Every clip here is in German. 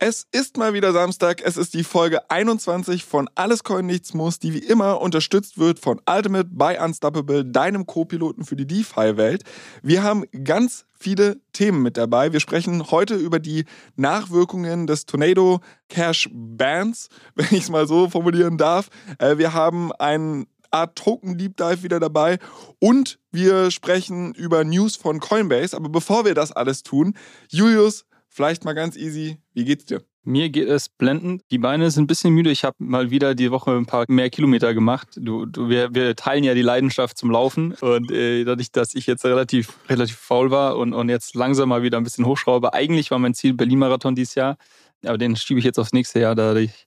Es ist mal wieder Samstag. Es ist die Folge 21 von Alles Coin Nichts Muss, die wie immer unterstützt wird von Ultimate by Unstoppable, deinem Co-Piloten für die DeFi-Welt. Wir haben ganz viele Themen mit dabei. Wir sprechen heute über die Nachwirkungen des Tornado Cash Bans, wenn ich es mal so formulieren darf. Äh, wir haben einen Art Token Deep Dive wieder dabei und wir sprechen über News von Coinbase. Aber bevor wir das alles tun, Julius, Vielleicht mal ganz easy, wie geht's dir? Mir geht es blendend. Die Beine sind ein bisschen müde. Ich habe mal wieder die Woche ein paar mehr Kilometer gemacht. Du, du, wir, wir, teilen ja die Leidenschaft zum Laufen. Und äh, dadurch, dass ich jetzt relativ, relativ faul war und, und jetzt langsam mal wieder ein bisschen hochschraube. Eigentlich war mein Ziel Berlin-Marathon dieses Jahr. Aber den schiebe ich jetzt aufs nächste Jahr, da ich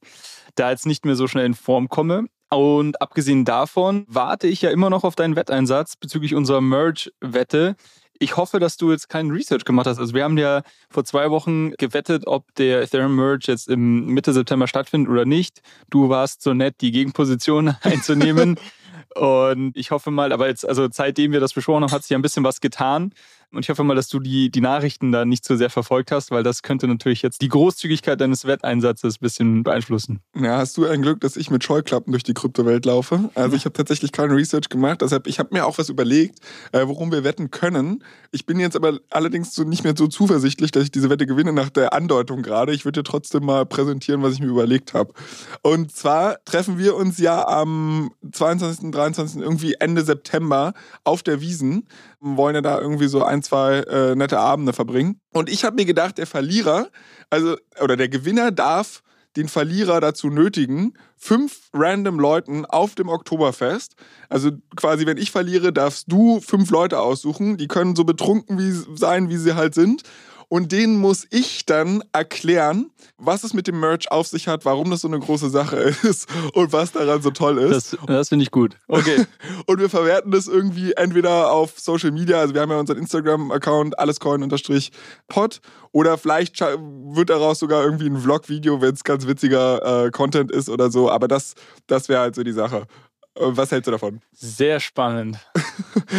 da jetzt nicht mehr so schnell in Form komme. Und abgesehen davon warte ich ja immer noch auf deinen Wetteinsatz bezüglich unserer Merge-Wette ich hoffe, dass du jetzt kein Research gemacht hast. Also wir haben ja vor zwei Wochen gewettet, ob der Ethereum Merge jetzt im Mitte September stattfindet oder nicht. Du warst so nett, die Gegenposition einzunehmen. Und ich hoffe mal, aber jetzt, also seitdem wir das besprochen haben, hat sich ja ein bisschen was getan. Und ich hoffe mal, dass du die, die Nachrichten da nicht so sehr verfolgt hast, weil das könnte natürlich jetzt die Großzügigkeit deines Wetteinsatzes ein bisschen beeinflussen. Ja, hast du ein Glück, dass ich mit Scheuklappen durch die Kryptowelt laufe. Also ich habe tatsächlich keine Research gemacht. Deshalb, ich habe mir auch was überlegt, äh, worum wir wetten können. Ich bin jetzt aber allerdings so nicht mehr so zuversichtlich, dass ich diese Wette gewinne nach der Andeutung gerade. Ich würde dir trotzdem mal präsentieren, was ich mir überlegt habe. Und zwar treffen wir uns ja am 22., 23., irgendwie Ende September auf der Wiesen wollen ja da irgendwie so ein, zwei äh, nette Abende verbringen. Und ich habe mir gedacht, der Verlierer, also, oder der Gewinner darf den Verlierer dazu nötigen, fünf random Leuten auf dem Oktoberfest. Also quasi, wenn ich verliere, darfst du fünf Leute aussuchen. Die können so betrunken wie, sein, wie sie halt sind und denen muss ich dann erklären, was es mit dem Merch auf sich hat, warum das so eine große Sache ist und was daran so toll ist. Das, das finde ich gut. Okay. und wir verwerten das irgendwie entweder auf Social Media, also wir haben ja unseren Instagram-Account, allescoin-pod, oder vielleicht wird daraus sogar irgendwie ein Vlog-Video, wenn es ganz witziger äh, Content ist oder so. Aber das, das wäre halt so die Sache. Was hältst du davon? Sehr spannend.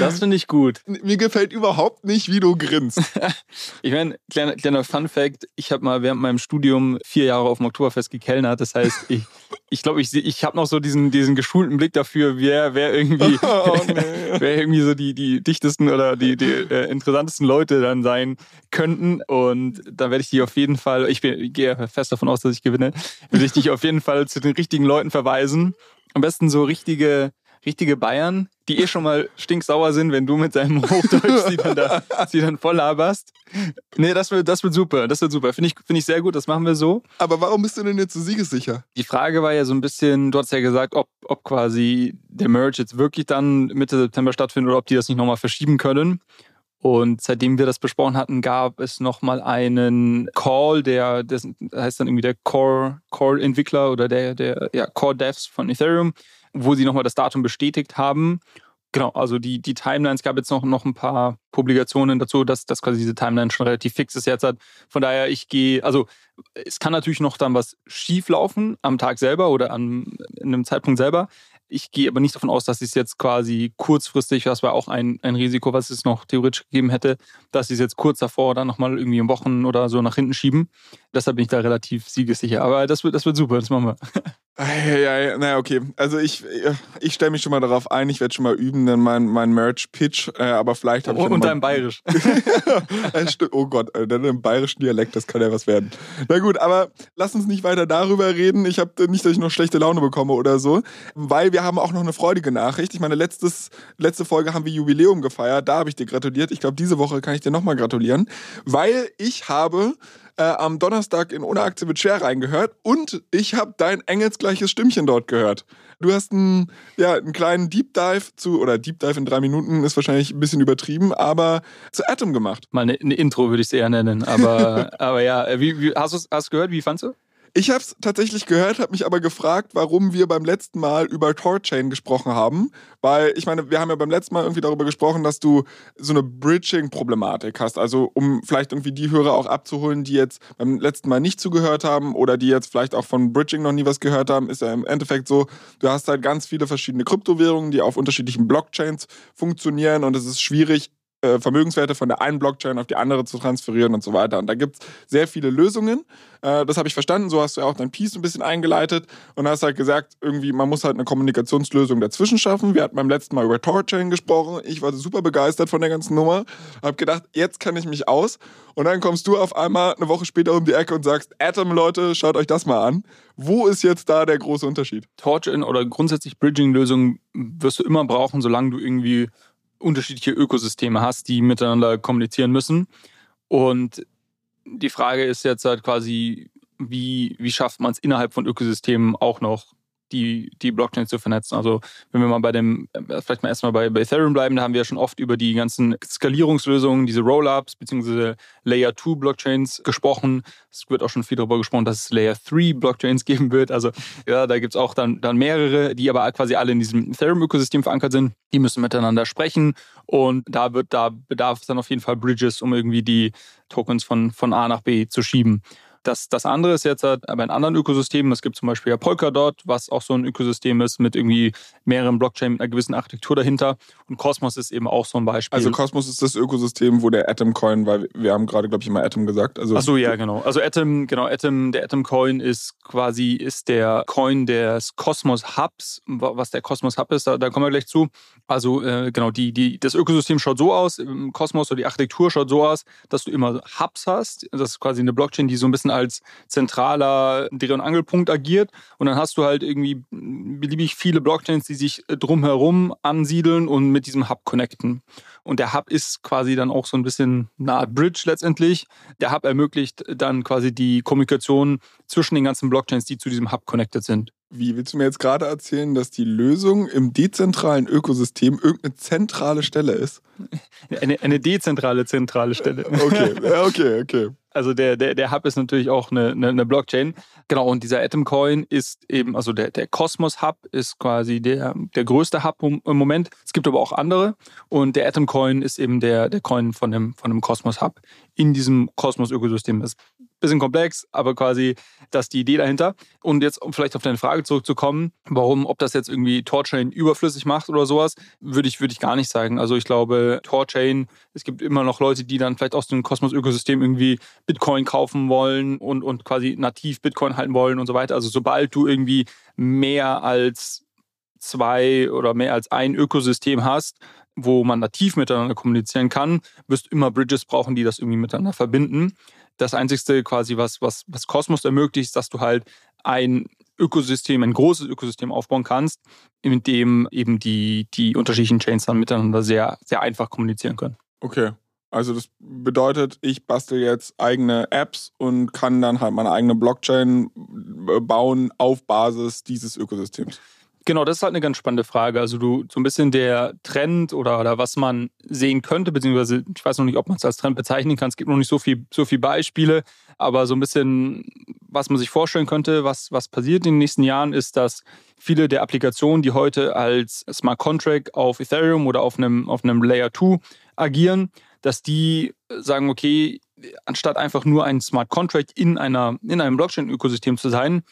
Das finde ich gut. Mir gefällt überhaupt nicht, wie du grinst. ich meine, kleiner, kleiner Fun Fact: Ich habe mal während meinem Studium vier Jahre auf dem Oktoberfest gekellnert. Das heißt, ich, ich glaube, ich, ich habe noch so diesen, diesen geschulten Blick dafür, wer, wer, irgendwie, oh, nee. wer irgendwie so die, die dichtesten oder die, die äh, interessantesten Leute dann sein könnten. Und da werde ich die auf jeden Fall, ich, bin, ich gehe fest davon aus, dass ich gewinne, werde ich dich auf jeden Fall zu den richtigen Leuten verweisen. Am besten so richtige, richtige Bayern, die eh schon mal stinksauer sind, wenn du mit deinem Hochdeutsch sie dann, da, sie dann voll laberst. Nee, das wird, das wird super. Das wird super. Finde ich, find ich sehr gut. Das machen wir so. Aber warum bist du denn jetzt so siegessicher? Die Frage war ja so ein bisschen, du hast ja gesagt, ob, ob quasi der Merge jetzt wirklich dann Mitte September stattfindet oder ob die das nicht nochmal verschieben können. Und seitdem wir das besprochen hatten, gab es nochmal einen Call, der, das heißt dann irgendwie der Core, Core-Entwickler oder der, der ja, Core-Devs von Ethereum, wo sie nochmal das Datum bestätigt haben. Genau, also die, die Timelines gab jetzt noch, noch ein paar Publikationen dazu, dass, dass quasi diese Timeline schon relativ fix ist jetzt hat. Von daher, ich gehe, also es kann natürlich noch dann was schief laufen am Tag selber oder an in einem Zeitpunkt selber. Ich gehe aber nicht davon aus, dass es jetzt quasi kurzfristig, das war auch ein, ein Risiko, was es noch theoretisch gegeben hätte, dass sie es jetzt kurz davor dann nochmal irgendwie in Wochen oder so nach hinten schieben. Deshalb bin ich da relativ siegessicher. Aber das wird, das wird super, das machen wir. Ja, naja, okay. Also ich, ich stelle mich schon mal darauf ein, ich werde schon mal üben, dann mein, mein Merch-Pitch, äh, aber vielleicht habe ich. Und, und dein Bayerisch. oh Gott, dann im bayerischen Dialekt, das kann ja was werden. Na gut, aber lass uns nicht weiter darüber reden. Ich habe nicht, dass ich noch schlechte Laune bekomme oder so, weil wir haben auch noch eine freudige Nachricht. Ich meine, letztes, letzte Folge haben wir Jubiläum gefeiert, da habe ich dir gratuliert. Ich glaube, diese Woche kann ich dir nochmal gratulieren, weil ich habe äh, am Donnerstag in Ohne Aktie mit Share reingehört und ich habe dein engelsgleiches Stimmchen dort gehört. Du hast einen, ja, einen kleinen Deep Dive zu, oder Deep Dive in drei Minuten ist wahrscheinlich ein bisschen übertrieben, aber zu Atom gemacht. Mal eine, eine Intro würde ich es eher nennen, aber, aber ja, wie, wie, hast du es gehört? Wie fandest du? Ich habe es tatsächlich gehört, habe mich aber gefragt, warum wir beim letzten Mal über Torchain gesprochen haben. Weil ich meine, wir haben ja beim letzten Mal irgendwie darüber gesprochen, dass du so eine Bridging-Problematik hast. Also um vielleicht irgendwie die Hörer auch abzuholen, die jetzt beim letzten Mal nicht zugehört haben oder die jetzt vielleicht auch von Bridging noch nie was gehört haben, ist ja im Endeffekt so, du hast halt ganz viele verschiedene Kryptowährungen, die auf unterschiedlichen Blockchains funktionieren und es ist schwierig, äh, Vermögenswerte von der einen Blockchain auf die andere zu transferieren und so weiter. Und da gibt es sehr viele Lösungen. Äh, das habe ich verstanden. So hast du ja auch dein Piece ein bisschen eingeleitet und hast halt gesagt, irgendwie, man muss halt eine Kommunikationslösung dazwischen schaffen. Wir hatten beim letzten Mal über Torchain gesprochen. Ich war super begeistert von der ganzen Nummer. Habe gedacht, jetzt kann ich mich aus. Und dann kommst du auf einmal eine Woche später um die Ecke und sagst, Atom, Leute, schaut euch das mal an. Wo ist jetzt da der große Unterschied? Torchain oder grundsätzlich Bridging-Lösungen wirst du immer brauchen, solange du irgendwie unterschiedliche Ökosysteme hast, die miteinander kommunizieren müssen. Und die Frage ist jetzt halt quasi, wie, wie schafft man es innerhalb von Ökosystemen auch noch die, die Blockchains zu vernetzen. Also wenn wir mal bei dem, äh, vielleicht mal erstmal bei, bei Ethereum bleiben, da haben wir ja schon oft über die ganzen Skalierungslösungen, diese Rollups bzw. Layer 2 Blockchains gesprochen. Es wird auch schon viel darüber gesprochen, dass es Layer 3 Blockchains geben wird. Also ja, da gibt es auch dann, dann mehrere, die aber quasi alle in diesem Ethereum-Ökosystem verankert sind. Die müssen miteinander sprechen und da wird, da bedarf es dann auf jeden Fall Bridges, um irgendwie die Tokens von, von A nach B zu schieben. Das, das andere ist jetzt halt aber in anderen Ökosystemen. Es gibt zum Beispiel ja Polkadot, was auch so ein Ökosystem ist mit irgendwie mehreren Blockchains mit einer gewissen Architektur dahinter. Und Cosmos ist eben auch so ein Beispiel. Also Cosmos ist das Ökosystem, wo der Atom Coin, weil wir haben gerade, glaube ich, immer Atom gesagt. Also Ach so, ja, genau. Also Atom, genau, Atom, der Atom Coin ist quasi ist der Coin des Cosmos Hubs. Was der Cosmos Hub ist, da, da kommen wir gleich zu. Also äh, genau, die, die, das Ökosystem schaut so aus, im Kosmos oder die Architektur schaut so aus, dass du immer Hubs hast. Das ist quasi eine Blockchain, die so ein bisschen als zentraler Dreh- und Angelpunkt agiert. Und dann hast du halt irgendwie beliebig viele Blockchains, die sich drumherum ansiedeln und mit diesem Hub connecten. Und der Hub ist quasi dann auch so ein bisschen eine Art Bridge letztendlich. Der Hub ermöglicht dann quasi die Kommunikation zwischen den ganzen Blockchains, die zu diesem Hub connected sind. Wie willst du mir jetzt gerade erzählen, dass die Lösung im dezentralen Ökosystem irgendeine zentrale Stelle ist? Eine, eine dezentrale zentrale Stelle. Okay, okay, okay. Also der, der, der Hub ist natürlich auch eine, eine, eine Blockchain. Genau, und dieser Atom Coin ist eben, also der, der Cosmos Hub ist quasi der, der größte Hub im Moment. Es gibt aber auch andere. Und der Atom Coin ist eben der, der Coin von dem, von dem Cosmos Hub in diesem Kosmos-Ökosystem ist. Bisschen komplex, aber quasi das ist die Idee dahinter. Und jetzt, um vielleicht auf deine Frage zurückzukommen, warum, ob das jetzt irgendwie Torchain überflüssig macht oder sowas, würde ich, würde ich gar nicht sagen. Also ich glaube, Torchain, es gibt immer noch Leute, die dann vielleicht aus dem Kosmos-Ökosystem irgendwie Bitcoin kaufen wollen und, und quasi nativ Bitcoin halten wollen und so weiter. Also sobald du irgendwie mehr als zwei oder mehr als ein Ökosystem hast, wo man nativ miteinander kommunizieren kann, wirst du immer Bridges brauchen, die das irgendwie miteinander verbinden. Das Einzige quasi, was, was, was Cosmos ermöglicht, ist, dass du halt ein Ökosystem, ein großes Ökosystem aufbauen kannst, in dem eben die, die unterschiedlichen Chains dann miteinander sehr, sehr einfach kommunizieren können. Okay. Also das bedeutet, ich bastel jetzt eigene Apps und kann dann halt meine eigene Blockchain äh, bauen auf Basis dieses Ökosystems. Genau, das ist halt eine ganz spannende Frage. Also du so ein bisschen der Trend oder, oder was man sehen könnte, beziehungsweise ich weiß noch nicht, ob man es als Trend bezeichnen kann. Es gibt noch nicht so viel, so viel Beispiele, aber so ein bisschen, was man sich vorstellen könnte, was, was passiert in den nächsten Jahren, ist, dass viele der Applikationen, die heute als Smart Contract auf Ethereum oder auf einem, auf einem Layer 2 agieren, dass die sagen, okay, anstatt einfach nur ein Smart Contract in, einer, in einem Blockchain-Ökosystem zu sein,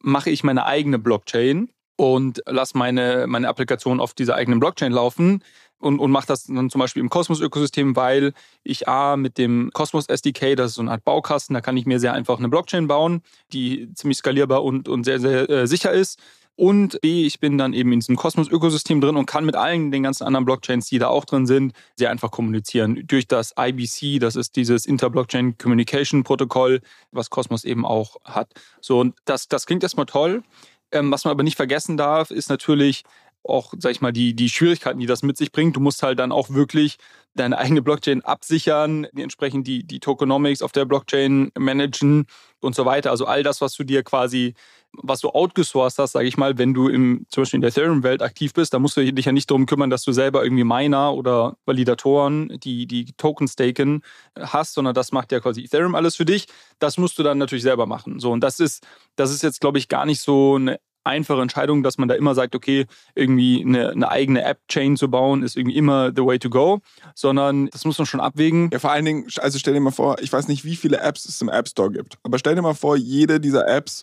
mache ich meine eigene Blockchain und lasse meine, meine Applikation auf dieser eigenen Blockchain laufen und, und mache das dann zum Beispiel im Cosmos-Ökosystem, weil ich A mit dem Cosmos SDK, das ist so eine Art Baukasten, da kann ich mir sehr einfach eine Blockchain bauen, die ziemlich skalierbar und, und sehr, sehr äh, sicher ist. Und B, ich bin dann eben in diesem Cosmos-Ökosystem drin und kann mit allen den ganzen anderen Blockchains, die da auch drin sind, sehr einfach kommunizieren. Durch das IBC, das ist dieses Inter-Blockchain Communication Protokoll, was Cosmos eben auch hat. So, und das, das klingt erstmal toll. Ähm, was man aber nicht vergessen darf, ist natürlich, auch, sag ich mal, die, die Schwierigkeiten, die das mit sich bringt. Du musst halt dann auch wirklich deine eigene Blockchain absichern, entsprechend die, die Tokenomics auf der Blockchain managen und so weiter. Also all das, was du dir quasi, was du outgesourced hast, sage ich mal, wenn du im, zum Beispiel in der Ethereum-Welt aktiv bist, da musst du dich ja nicht darum kümmern, dass du selber irgendwie Miner oder Validatoren, die, die Token staken, hast, sondern das macht ja quasi Ethereum alles für dich. Das musst du dann natürlich selber machen. So, und das ist, das ist jetzt, glaube ich, gar nicht so eine einfache Entscheidung, dass man da immer sagt, okay, irgendwie eine, eine eigene App-Chain zu bauen, ist irgendwie immer the way to go, sondern das muss man schon abwägen. Ja, vor allen Dingen, also stell dir mal vor, ich weiß nicht, wie viele Apps es im App Store gibt, aber stell dir mal vor, jede dieser Apps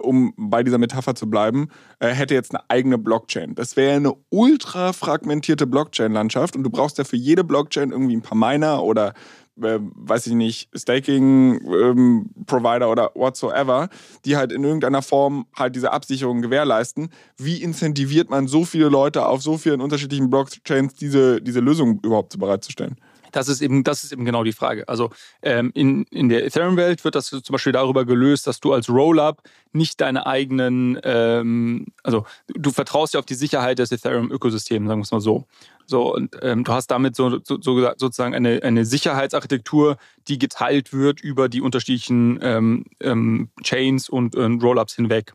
um bei dieser Metapher zu bleiben, äh, hätte jetzt eine eigene Blockchain. Das wäre eine ultra fragmentierte Blockchain-Landschaft und du brauchst ja für jede Blockchain irgendwie ein paar Miner oder äh, weiß ich nicht, Staking-Provider ähm, oder whatsoever, die halt in irgendeiner Form halt diese Absicherung gewährleisten. Wie incentiviert man so viele Leute auf so vielen unterschiedlichen Blockchains, diese, diese Lösung überhaupt bereitzustellen? Das ist eben, das ist eben genau die Frage. Also ähm, in, in der Ethereum-Welt wird das zum Beispiel darüber gelöst, dass du als Rollup nicht deine eigenen, ähm, also du vertraust ja auf die Sicherheit des Ethereum-Ökosystems, sagen wir es mal so. So, und ähm, du hast damit so, so, so, sozusagen eine, eine Sicherheitsarchitektur, die geteilt wird über die unterschiedlichen ähm, ähm, Chains und, und Rollups hinweg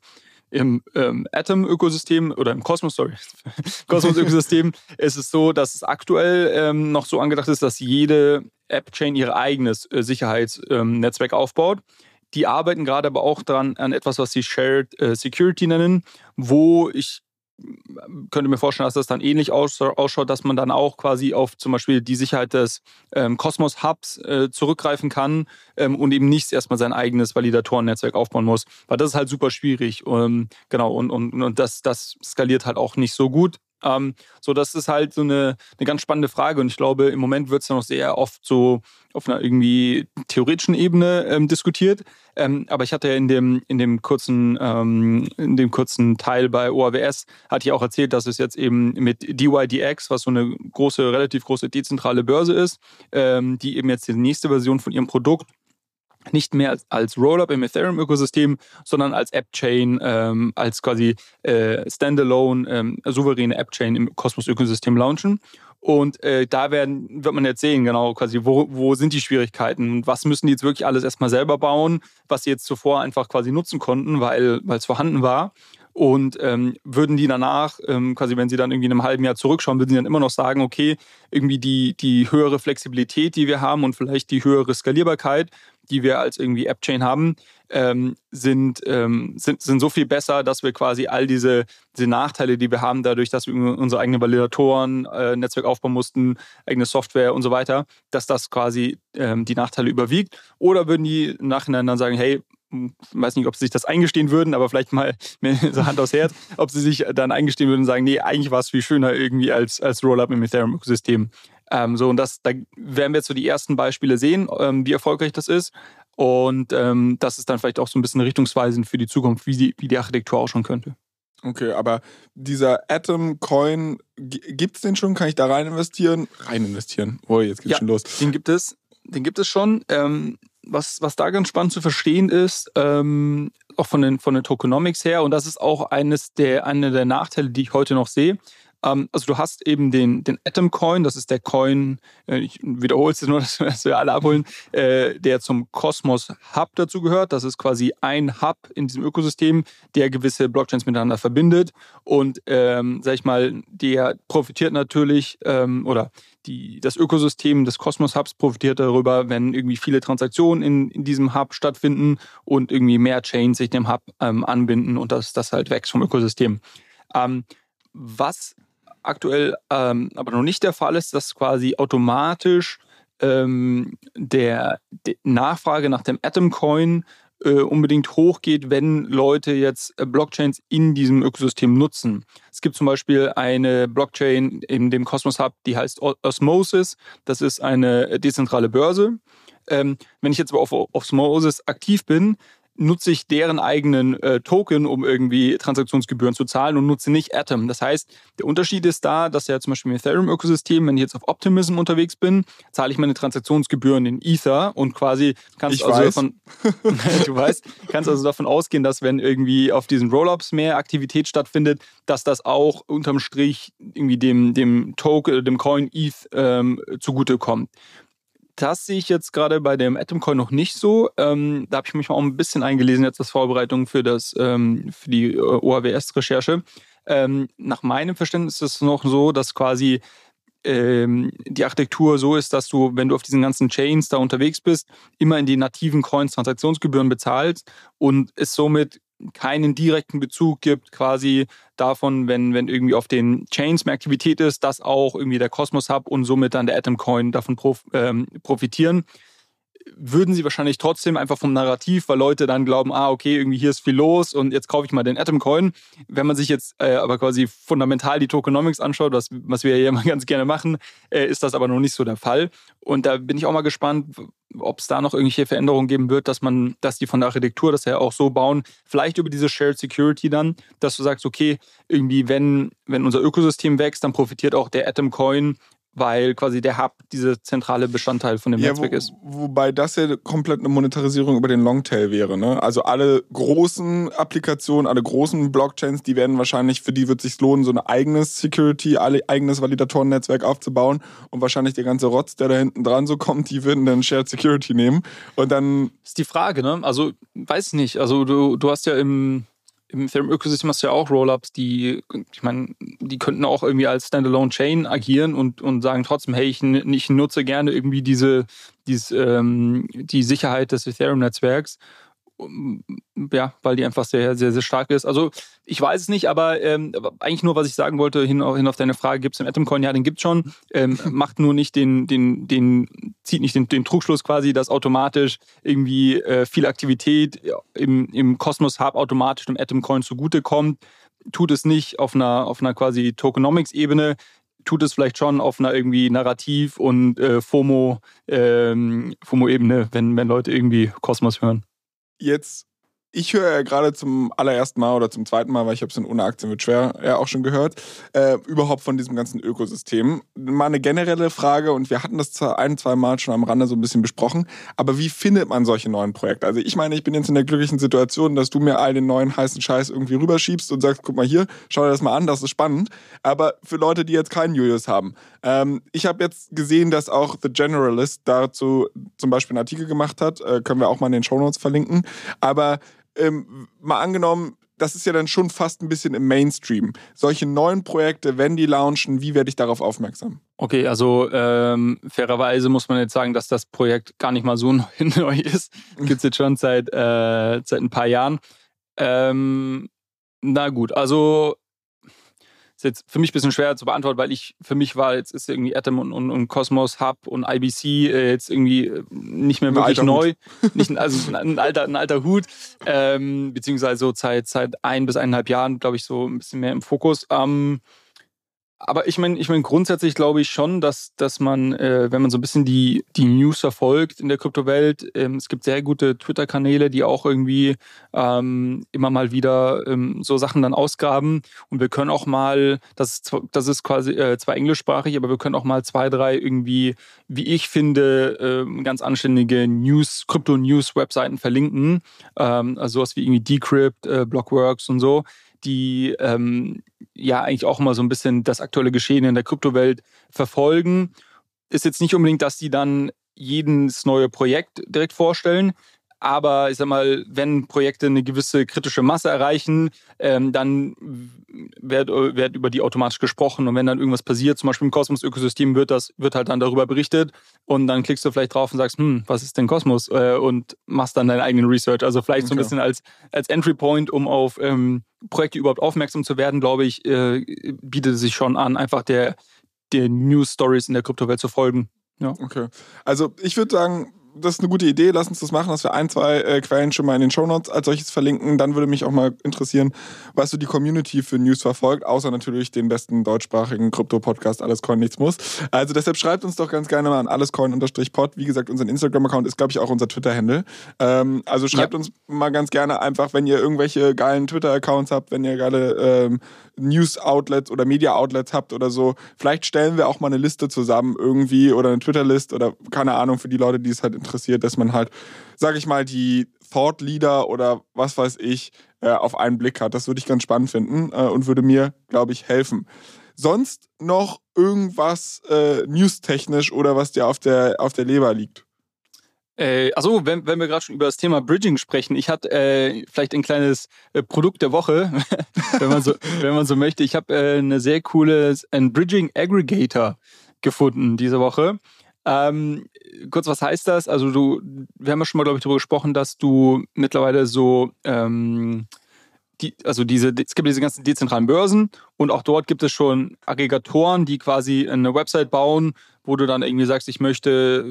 im ähm, Atom-Ökosystem oder im Cosmos, sorry, Cosmos-Ökosystem ist es so, dass es aktuell ähm, noch so angedacht ist, dass jede App-Chain ihr eigenes äh, Sicherheitsnetzwerk ähm, aufbaut. Die arbeiten gerade aber auch dran an etwas, was sie Shared äh, Security nennen, wo ich könnte mir vorstellen, dass das dann ähnlich ausschaut, dass man dann auch quasi auf zum Beispiel die Sicherheit des ähm, Cosmos Hubs äh, zurückgreifen kann ähm, und eben nicht erstmal sein eigenes Validatorennetzwerk aufbauen muss. Weil das ist halt super schwierig. Ähm, genau, und, und, und das, das skaliert halt auch nicht so gut. Ähm, so, das ist halt so eine, eine ganz spannende Frage. Und ich glaube, im Moment wird es ja noch sehr oft so auf einer irgendwie theoretischen Ebene ähm, diskutiert. Ähm, aber ich hatte ja in dem, in dem kurzen, ähm, in dem kurzen Teil bei OAWS, hatte ich auch erzählt, dass es jetzt eben mit DYDX, was so eine große, relativ große dezentrale Börse ist, ähm, die eben jetzt die nächste Version von ihrem Produkt nicht mehr als, als Rollup im Ethereum-Ökosystem, sondern als App-Chain, ähm, als quasi äh, Standalone, ähm, souveräne App-Chain im Cosmos-Ökosystem launchen. Und äh, da werden, wird man jetzt sehen, genau, quasi, wo, wo sind die Schwierigkeiten und was müssen die jetzt wirklich alles erstmal selber bauen, was sie jetzt zuvor einfach quasi nutzen konnten, weil es vorhanden war. Und ähm, würden die danach, ähm, quasi wenn sie dann irgendwie in einem halben Jahr zurückschauen, würden sie dann immer noch sagen, okay, irgendwie die, die höhere Flexibilität, die wir haben und vielleicht die höhere Skalierbarkeit, die wir als irgendwie App-Chain haben, ähm, sind, ähm, sind, sind so viel besser, dass wir quasi all diese, diese Nachteile, die wir haben, dadurch, dass wir unsere eigenen Validatoren, äh, Netzwerk aufbauen mussten, eigene Software und so weiter, dass das quasi ähm, die Nachteile überwiegt. Oder würden die Nachhinein dann sagen, hey, weiß nicht, ob sie sich das eingestehen würden, aber vielleicht mal so Hand aufs Herz, ob sie sich dann eingestehen würden und sagen, nee, eigentlich war es viel schöner irgendwie als, als Rollup im Ethereum-Ökosystem. Ähm, so, und das, da werden wir jetzt so die ersten Beispiele sehen, ähm, wie erfolgreich das ist. Und ähm, das ist dann vielleicht auch so ein bisschen richtungsweisend für die Zukunft, wie die, wie die Architektur ausschauen könnte. Okay, aber dieser Atom Coin, gibt es den schon? Kann ich da rein investieren? Rein investieren. Oh, jetzt geht's ja, schon los. Den gibt es, den gibt es schon. Ähm, was, was da ganz spannend zu verstehen ist, ähm, auch von den, von den Tokenomics her, und das ist auch eines der, eine der Nachteile, die ich heute noch sehe, ähm, also du hast eben den, den Atom Coin, das ist der Coin, äh, ich wiederhole es nur, dass wir alle abholen, äh, der zum Cosmos Hub dazu gehört. Das ist quasi ein Hub in diesem Ökosystem, der gewisse Blockchains miteinander verbindet. Und ähm, sag ich mal, der profitiert natürlich ähm, oder die, das Ökosystem des Cosmos Hubs profitiert darüber, wenn irgendwie viele Transaktionen in, in diesem Hub stattfinden und irgendwie mehr Chains sich dem Hub ähm, anbinden und das, das halt wächst vom Ökosystem. Ähm, was aktuell ähm, aber noch nicht der Fall ist, dass quasi automatisch ähm, der, der, Nachfrage nach dem Atom Coin äh, unbedingt hochgeht, wenn Leute jetzt äh, Blockchains in diesem Ökosystem nutzen. Es gibt zum Beispiel eine Blockchain in dem Cosmos Hub, die heißt Osmosis. Das ist eine dezentrale Börse. Ähm, wenn ich jetzt aber auf Osmosis aktiv bin, nutze ich deren eigenen äh, Token, um irgendwie Transaktionsgebühren zu zahlen und nutze nicht Atom. Das heißt, der Unterschied ist da, dass ja zum Beispiel im Ethereum-Ökosystem, wenn ich jetzt auf Optimism unterwegs bin, zahle ich meine Transaktionsgebühren in Ether und quasi kannst ich also weiß. davon, du weißt, kannst also davon ausgehen, dass wenn irgendwie auf diesen Rollups mehr Aktivität stattfindet, dass das auch unterm Strich irgendwie dem, dem Token, dem Coin ETH ähm, zugutekommt. Das sehe ich jetzt gerade bei dem Atomcoin noch nicht so. Ähm, da habe ich mich auch ein bisschen eingelesen jetzt als Vorbereitung für, das, ähm, für die äh, OAWS-Recherche. Ähm, nach meinem Verständnis ist es noch so, dass quasi ähm, die Architektur so ist, dass du, wenn du auf diesen ganzen Chains da unterwegs bist, immer in die nativen Coins Transaktionsgebühren bezahlst und es somit keinen direkten Bezug gibt, quasi davon, wenn, wenn irgendwie auf den Chains mehr Aktivität ist, dass auch irgendwie der Cosmos Hub und somit dann der Atom Coin davon prof, ähm, profitieren würden sie wahrscheinlich trotzdem einfach vom Narrativ, weil Leute dann glauben, ah, okay, irgendwie hier ist viel los und jetzt kaufe ich mal den Atom Coin. Wenn man sich jetzt äh, aber quasi fundamental die Tokenomics anschaut, was, was wir ja immer ganz gerne machen, äh, ist das aber noch nicht so der Fall. Und da bin ich auch mal gespannt, ob es da noch irgendwelche Veränderungen geben wird, dass man, dass die von der Architektur das ja auch so bauen, vielleicht über diese Shared Security dann, dass du sagst, okay, irgendwie, wenn, wenn unser Ökosystem wächst, dann profitiert auch der Atom Coin weil quasi der Hub dieser zentrale Bestandteil von dem Ja, Netzwerk wo, ist. wobei das ja komplett eine Monetarisierung über den Longtail wäre. Ne? Also alle großen Applikationen, alle großen Blockchains, die werden wahrscheinlich, für die wird es sich lohnen, so ein eigenes Security, alle eigenes Validatorennetzwerk aufzubauen und wahrscheinlich der ganze Rotz, der da hinten dran so kommt, die würden dann Shared Security nehmen und dann Das ist die Frage, ne? Also, weiß ich nicht. Also, du, du hast ja im, im Ethereum-Ökosystem hast du ja auch Rollups, die, ich meine, die könnten auch irgendwie als Standalone-Chain agieren und, und sagen trotzdem, hey, ich, ich nutze gerne irgendwie diese, dieses, ähm, die Sicherheit des Ethereum-Netzwerks. Um, Ja, weil die einfach sehr, sehr, sehr stark ist. Also ich weiß es nicht, aber, ähm, eigentlich nur, was ich sagen wollte, hin auf, hin auf deine Frage, gibt es im Atomcoin? Ja, den gibt es schon. Ähm, macht nur nicht den, den, den, zieht nicht den, den Trugschluss quasi, dass automatisch irgendwie äh, viel Aktivität im, im Cosmos Hub automatisch dem Atomcoin zugutekommt. Tut es nicht auf einer, auf einer quasi Tokenomics-Ebene, tut es vielleicht schon auf einer irgendwie Narrativ- und äh, FOMO, ähm, FOMO-Ebene, wenn, wenn Leute irgendwie Kosmos hören. Jetzt, ich höre ja gerade zum allerersten Mal oder zum zweiten Mal, weil ich habe es in Ohne Aktien wird schwer ja auch schon gehört, äh, überhaupt von diesem ganzen Ökosystem. Mal eine generelle Frage und wir hatten das zwar ein, zwei Mal schon am Rande so ein bisschen besprochen, aber wie findet man solche neuen Projekte? Also ich meine, ich bin jetzt in der glücklichen Situation, dass du mir all den neuen heißen Scheiß irgendwie rüberschiebst und sagst, guck mal hier, schau dir das mal an, das ist spannend. Aber für Leute, die jetzt keinen Julius haben, ähm, ich habe jetzt gesehen, dass auch The Generalist dazu zum Beispiel einen Artikel gemacht hat, äh, können wir auch mal in den Shownotes verlinken. Aber ähm, mal angenommen, das ist ja dann schon fast ein bisschen im Mainstream. Solche neuen Projekte, wenn die launchen, wie werde ich darauf aufmerksam? Okay, also ähm, fairerweise muss man jetzt sagen, dass das Projekt gar nicht mal so neu ist. Gibt es jetzt schon seit, äh, seit ein paar Jahren. Ähm, na gut, also ist jetzt für mich ein bisschen schwer zu beantworten, weil ich, für mich war jetzt ist irgendwie Atom und, und, und Cosmos Hub und IBC äh, jetzt irgendwie äh, nicht mehr wirklich neu. Nicht, also ein alter, ein alter Hut, ähm, beziehungsweise so seit, seit ein bis eineinhalb Jahren, glaube ich, so ein bisschen mehr im Fokus. Ähm, aber ich meine, ich meine grundsätzlich glaube ich schon, dass, dass man, äh, wenn man so ein bisschen die, die News verfolgt in der Kryptowelt, ähm, es gibt sehr gute Twitter-Kanäle, die auch irgendwie ähm, immer mal wieder ähm, so Sachen dann ausgraben. Und wir können auch mal, das ist, das ist quasi äh, zwar englischsprachig, aber wir können auch mal zwei, drei irgendwie, wie ich finde, ähm, ganz anständige News, Krypto-News-Webseiten verlinken. Ähm, also sowas wie irgendwie Decrypt, äh, Blockworks und so die ähm, ja eigentlich auch immer so ein bisschen das aktuelle Geschehen in der Kryptowelt verfolgen. Ist jetzt nicht unbedingt, dass die dann jedes neue Projekt direkt vorstellen, aber ich sag mal, wenn Projekte eine gewisse kritische Masse erreichen, ähm, dann wird, wird über die automatisch gesprochen und wenn dann irgendwas passiert, zum Beispiel im Kosmos-Ökosystem, wird das wird halt dann darüber berichtet und dann klickst du vielleicht drauf und sagst, hm, was ist denn Kosmos äh, und machst dann deinen eigenen Research. Also vielleicht so ein Okay. bisschen als als Entry Point, um auf ähm, Projekte überhaupt aufmerksam zu werden, glaube ich, äh, bietet es sich schon an, einfach der der News Stories in der Kryptowelt zu folgen. Okay. Also ich würde sagen, das ist eine gute Idee. Lass uns das machen, dass wir ein, zwei äh, Quellen schon mal in den Shownotes als solches verlinken. Dann würde mich auch mal interessieren, was so die Community für News verfolgt, außer natürlich den besten deutschsprachigen Krypto-Podcast Alles Coin Nichts Muss. Also deshalb schreibt uns doch ganz gerne mal an allescoin-pod. Wie gesagt, unser Instagram-Account ist, glaube ich, auch unser Twitter-Handle. Ähm, also schreibt ja. uns mal ganz gerne einfach, wenn ihr irgendwelche geilen Twitter-Accounts habt, wenn ihr geile ähm, News-Outlets oder Media-Outlets habt oder so. Vielleicht stellen wir auch mal eine Liste zusammen irgendwie oder eine Twitter-List oder keine Ahnung für die Leute, die es halt interessiert, dass man halt, sag ich mal, die Thought Leader oder was weiß ich äh, auf einen Blick hat. Das würde ich ganz spannend finden äh, und würde mir, glaube ich, helfen. Sonst noch irgendwas äh, newstechnisch oder was dir auf der, auf der Leber liegt? Äh, also wenn, wenn wir gerade schon über das Thema Bridging sprechen, ich hatte äh, vielleicht ein kleines äh, Produkt der Woche, wenn man so, wenn man so möchte. Ich habe äh, eine sehr coole, ein Bridging Aggregator gefunden diese Woche. Ähm, kurz, was heißt das? Also du, wir haben ja schon mal, glaube ich, darüber gesprochen, dass du mittlerweile so, ähm, die, also diese, es gibt diese ganzen dezentralen Börsen und auch dort gibt es schon Aggregatoren, die quasi eine Website bauen, wo du dann irgendwie sagst, ich möchte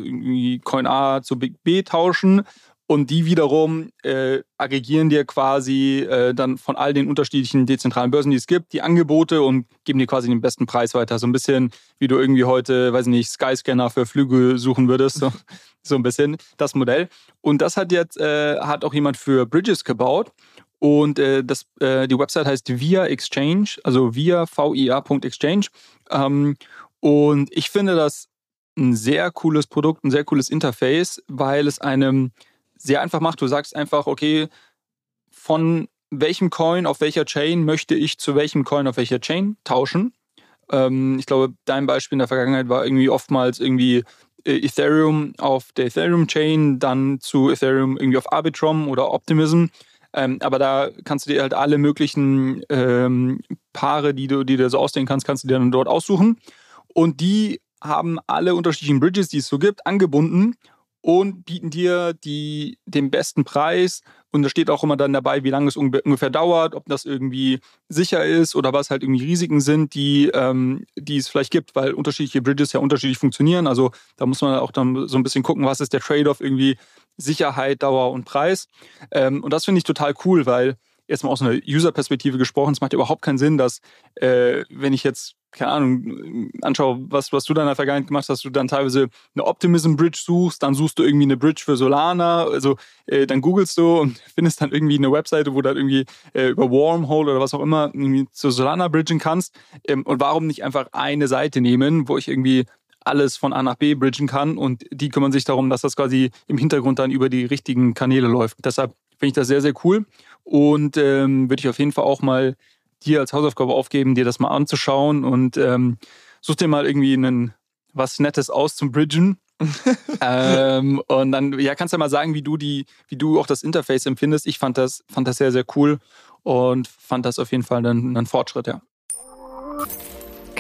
Coin A zu Big B tauschen und die wiederum äh, aggregieren dir quasi äh, dann von all den unterschiedlichen dezentralen Börsen, die es gibt, die Angebote und geben dir quasi den besten Preis weiter. So ein bisschen, wie du irgendwie heute, weiß nicht, Skyscanner für Flüge suchen würdest. So, so ein bisschen das Modell. Und das hat jetzt, äh, hat auch jemand für Bridges gebaut. Und äh, das, äh, die Website heißt Via Exchange, also via via.exchange. Ähm, und ich finde das ein sehr cooles Produkt, ein sehr cooles Interface, weil es einem sehr einfach macht. Du sagst einfach, okay, von welchem Coin auf welcher Chain möchte ich zu welchem Coin auf welcher Chain tauschen. Ähm, ich glaube, dein Beispiel in der Vergangenheit war irgendwie oftmals irgendwie äh, Ethereum auf der Ethereum-Chain, dann zu Ethereum irgendwie auf Arbitrum oder Optimism. Ähm, aber da kannst du dir halt alle möglichen ähm, Paare, die du, die du so ausdenken kannst, kannst du dir dann dort aussuchen. Und die haben alle unterschiedlichen Bridges, die es so gibt, angebunden und bieten dir die, den besten Preis. Und da steht auch immer dann dabei, wie lange es ungefähr dauert, ob das irgendwie sicher ist oder was halt irgendwie Risiken sind, die, ähm, die es vielleicht gibt, weil unterschiedliche Bridges ja unterschiedlich funktionieren. Also da muss man auch dann so ein bisschen gucken, was ist der Trade-off irgendwie Sicherheit, Dauer und Preis. Ähm, und das finde ich total cool, weil jetzt mal aus einer User-Perspektive gesprochen, es macht überhaupt keinen Sinn, dass äh, wenn ich jetzt keine Ahnung, anschaue, was, was du dann in der Vergangenheit gemacht hast, du dann teilweise eine Optimism Bridge suchst, dann suchst du irgendwie eine Bridge für Solana, also äh, dann googelst du und findest dann irgendwie eine Webseite, wo du dann irgendwie äh, über Wormhole oder was auch immer irgendwie zu Solana bridgen kannst. Ähm, und warum nicht einfach eine Seite nehmen, wo ich irgendwie alles von A nach B bridgen kann und die kümmern sich darum, dass das quasi im Hintergrund dann über die richtigen Kanäle läuft. Deshalb finde ich das sehr, sehr cool und ähm, würde ich auf jeden Fall auch mal dir als Hausaufgabe aufgeben, dir das mal anzuschauen und ähm, such dir mal irgendwie einen, was Nettes aus zum Bridgen. ähm, und dann ja, kannst du ja mal sagen, wie du die, wie du auch das Interface empfindest. Ich fand das, fand das sehr, sehr cool und fand das auf jeden Fall einen, einen Fortschritt, ja.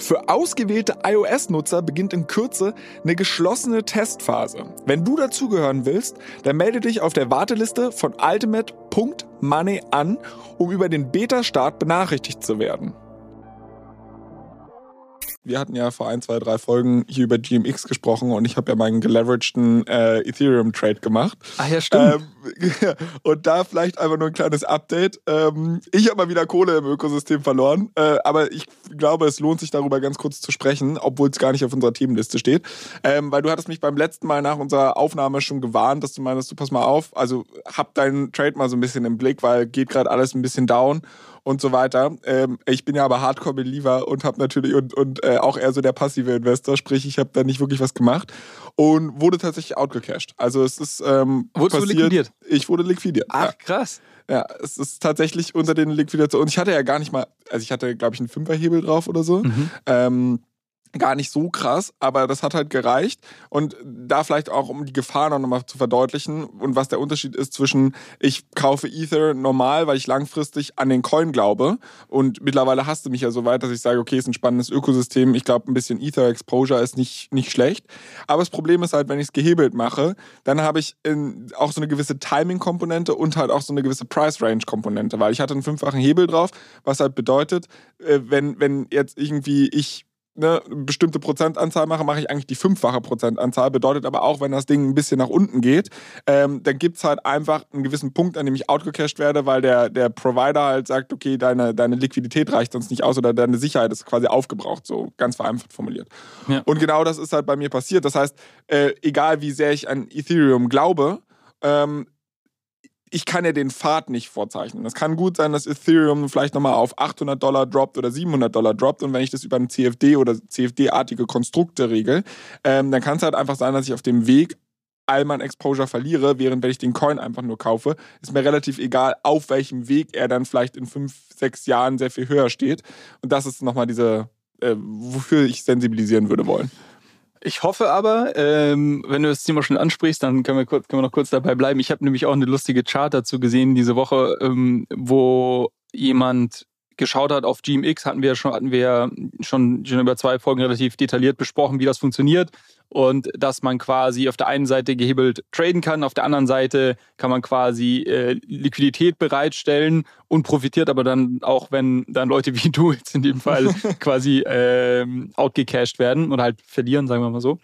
Für ausgewählte iOS-Nutzer beginnt in Kürze eine geschlossene Testphase. Wenn du dazugehören willst, dann melde dich auf der Warteliste von ultimate.money an, um über den Beta-Start benachrichtigt zu werden. Wir hatten ja vor ein, zwei, drei Folgen hier über GMX gesprochen und ich habe ja meinen geleveragten äh, Ethereum-Trade gemacht. Ah ja, stimmt. Ähm, und da vielleicht einfach nur ein kleines Update. Ähm, ich habe mal wieder Kohle im Ökosystem verloren, äh, aber ich glaube, es lohnt sich darüber ganz kurz zu sprechen, obwohl es gar nicht auf unserer Themenliste steht. Ähm, weil du hattest mich beim letzten Mal nach unserer Aufnahme schon gewarnt, dass du meinst, du pass mal auf, also hab deinen Trade mal so ein bisschen im Blick, weil geht gerade alles ein bisschen down und so weiter. Ähm, ich bin ja aber Hardcore-Believer und habe natürlich und, und äh, auch eher so der passive Investor, sprich, ich habe da nicht wirklich was gemacht und wurde tatsächlich outgecashed. Also es ist ähm, Wurdest passiert, du liquidiert? Ich wurde liquidiert. Ach, ja. krass. Ja, es ist tatsächlich unter den Liquidationen. Und ich hatte ja gar nicht mal, also ich hatte, glaube ich, einen Fünferhebel drauf oder so. Mhm. Ähm, gar nicht so krass, aber das hat halt gereicht. Und da vielleicht auch, um die Gefahr noch nochmal zu verdeutlichen und was der Unterschied ist zwischen, ich kaufe Ether normal, weil ich langfristig an den Coin glaube. Und mittlerweile hast du mich ja so weit, dass ich sage, okay, ist ein spannendes Ökosystem. Ich glaube, ein bisschen Ether-Exposure ist nicht, nicht schlecht. Aber das Problem ist halt, wenn ich es gehebelt mache, dann habe ich auch so eine gewisse Timing-Komponente und halt auch so eine gewisse Price-Range-Komponente, weil ich hatte einen fünffachen Hebel drauf, was halt bedeutet, äh, wenn, wenn jetzt irgendwie ich eine bestimmte Prozentanzahl mache, mache ich eigentlich die fünffache Prozentanzahl. Bedeutet aber auch, wenn das Ding ein bisschen nach unten geht, ähm, dann gibt es halt einfach einen gewissen Punkt, an dem ich outgecashed werde, weil der, der Provider halt sagt, okay, deine, deine Liquidität reicht sonst nicht aus oder deine Sicherheit ist quasi aufgebraucht, so ganz vereinfacht formuliert. Ja. Und genau das ist halt bei mir passiert. Das heißt, äh, egal wie sehr ich an Ethereum glaube, ähm, ich kann ja den Pfad nicht vorzeichnen. Es kann gut sein, dass Ethereum vielleicht nochmal auf 800 Dollar droppt oder 700 Dollar droppt und wenn ich das über ein CFD oder CFD-artige Konstrukte regel, ähm, dann kann es halt einfach sein, dass ich auf dem Weg all mein Exposure verliere, während wenn ich den Coin einfach nur kaufe, ist mir relativ egal, auf welchem Weg er dann vielleicht in fünf, sechs Jahren sehr viel höher steht. Und das ist nochmal diese, äh, wofür ich sensibilisieren würde wollen. Ich hoffe aber, ähm, wenn du das Thema schon ansprichst, dann können wir, kurz, können wir noch kurz dabei bleiben. Ich habe nämlich auch eine lustige Chart dazu gesehen diese Woche, ähm, wo jemand geschaut hat auf GMX, hatten wir schon, hatten wir schon, schon über zwei Folgen relativ detailliert besprochen, wie das funktioniert und dass man quasi auf der einen Seite gehebelt traden kann, auf der anderen Seite kann man quasi äh, Liquidität bereitstellen und profitiert aber dann auch, wenn dann Leute wie du jetzt in dem Fall quasi ähm, outgecashed werden oder halt verlieren, sagen wir mal so.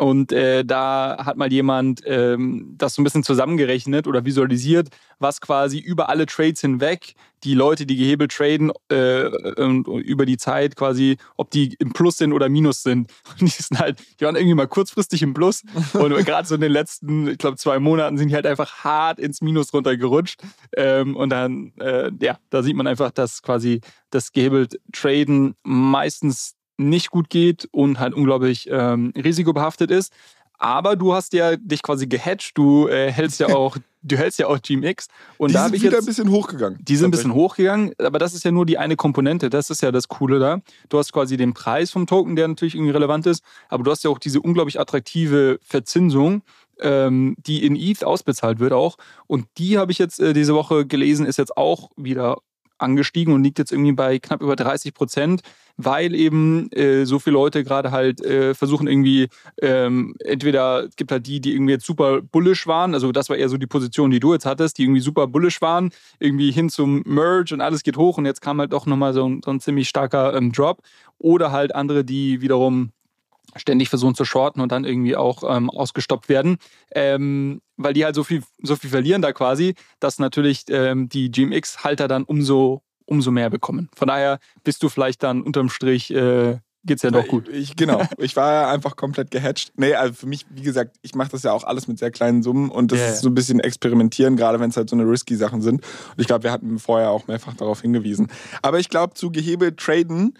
Und äh, da hat mal jemand ähm, das so ein bisschen zusammengerechnet oder visualisiert, was quasi über alle Trades hinweg die Leute, die gehebelt traden, äh, über die Zeit quasi, ob die im Plus sind oder Minus sind. Und die sind halt, die waren irgendwie mal kurzfristig im Plus. Und gerade so in den letzten, ich glaube, zwei Monaten sind die halt einfach hart ins Minus runtergerutscht. Ähm, und dann, äh, ja, da sieht man einfach, dass quasi das gehebelt Traden meistens nicht gut geht und halt unglaublich ähm, risikobehaftet ist. Aber du hast ja dich quasi gehatcht, du äh, hältst ja auch, du hältst ja auch GMX. Und die da sind ich wieder jetzt, ein bisschen hochgegangen. Die sind ein bisschen hochgegangen, aber das ist ja nur die eine Komponente. Das ist ja das Coole da. Du hast quasi den Preis vom Token, der natürlich irgendwie relevant ist, aber du hast ja auch diese unglaublich attraktive Verzinsung, ähm, die in ETH ausbezahlt wird auch. Und die habe ich jetzt äh, diese Woche gelesen, ist jetzt auch wieder angestiegen und liegt jetzt irgendwie bei knapp über 30 Prozent, weil eben äh, so viele Leute gerade halt äh, versuchen irgendwie, ähm, entweder es gibt halt die, die irgendwie jetzt super bullish waren, also das war eher so die Position, die du jetzt hattest, die irgendwie super bullish waren, irgendwie hin zum Merge und alles geht hoch und jetzt kam halt doch nochmal so, ein, so ein ziemlich starker ähm, Drop. Oder halt andere, die wiederum ständig versuchen zu shorten und dann irgendwie auch ähm, ausgestoppt werden, ähm, weil die halt so viel, so viel verlieren da quasi, dass natürlich ähm, die GMX-Halter dann umso, umso mehr bekommen. Von daher bist du vielleicht dann unterm Strich äh, geht's ja doch gut. Ich, genau. Ich war ja einfach komplett gehatcht. Nee, also für mich, wie gesagt, ich mache das ja auch alles mit sehr kleinen Summen und das yeah. ist so ein bisschen experimentieren, gerade wenn es halt so eine risky Sachen sind. Und ich glaube, wir hatten vorher auch mehrfach darauf hingewiesen. Aber ich glaube, zu gehebelt traden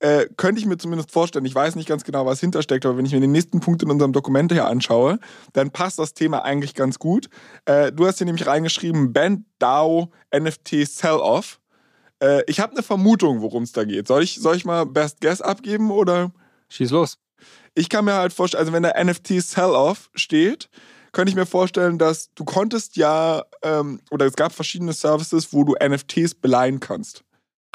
äh, könnte ich mir zumindest vorstellen, ich weiß nicht ganz genau, was hintersteckt, aber wenn ich mir den nächsten Punkt in unserem Dokument hier anschaue, dann passt das Thema eigentlich ganz gut. Äh, du hast hier nämlich reingeschrieben, Band DAO NFT Sell-Off. Äh, ich habe eine Vermutung, worum es da geht. Soll ich, soll ich mal Best Guess abgeben oder? Schieß los. Ich kann mir halt vorstellen, also wenn da NFT Sell-Off steht, könnte ich mir vorstellen, dass du konntest ja, ähm, oder es gab verschiedene Services, wo du NFTs beleihen kannst.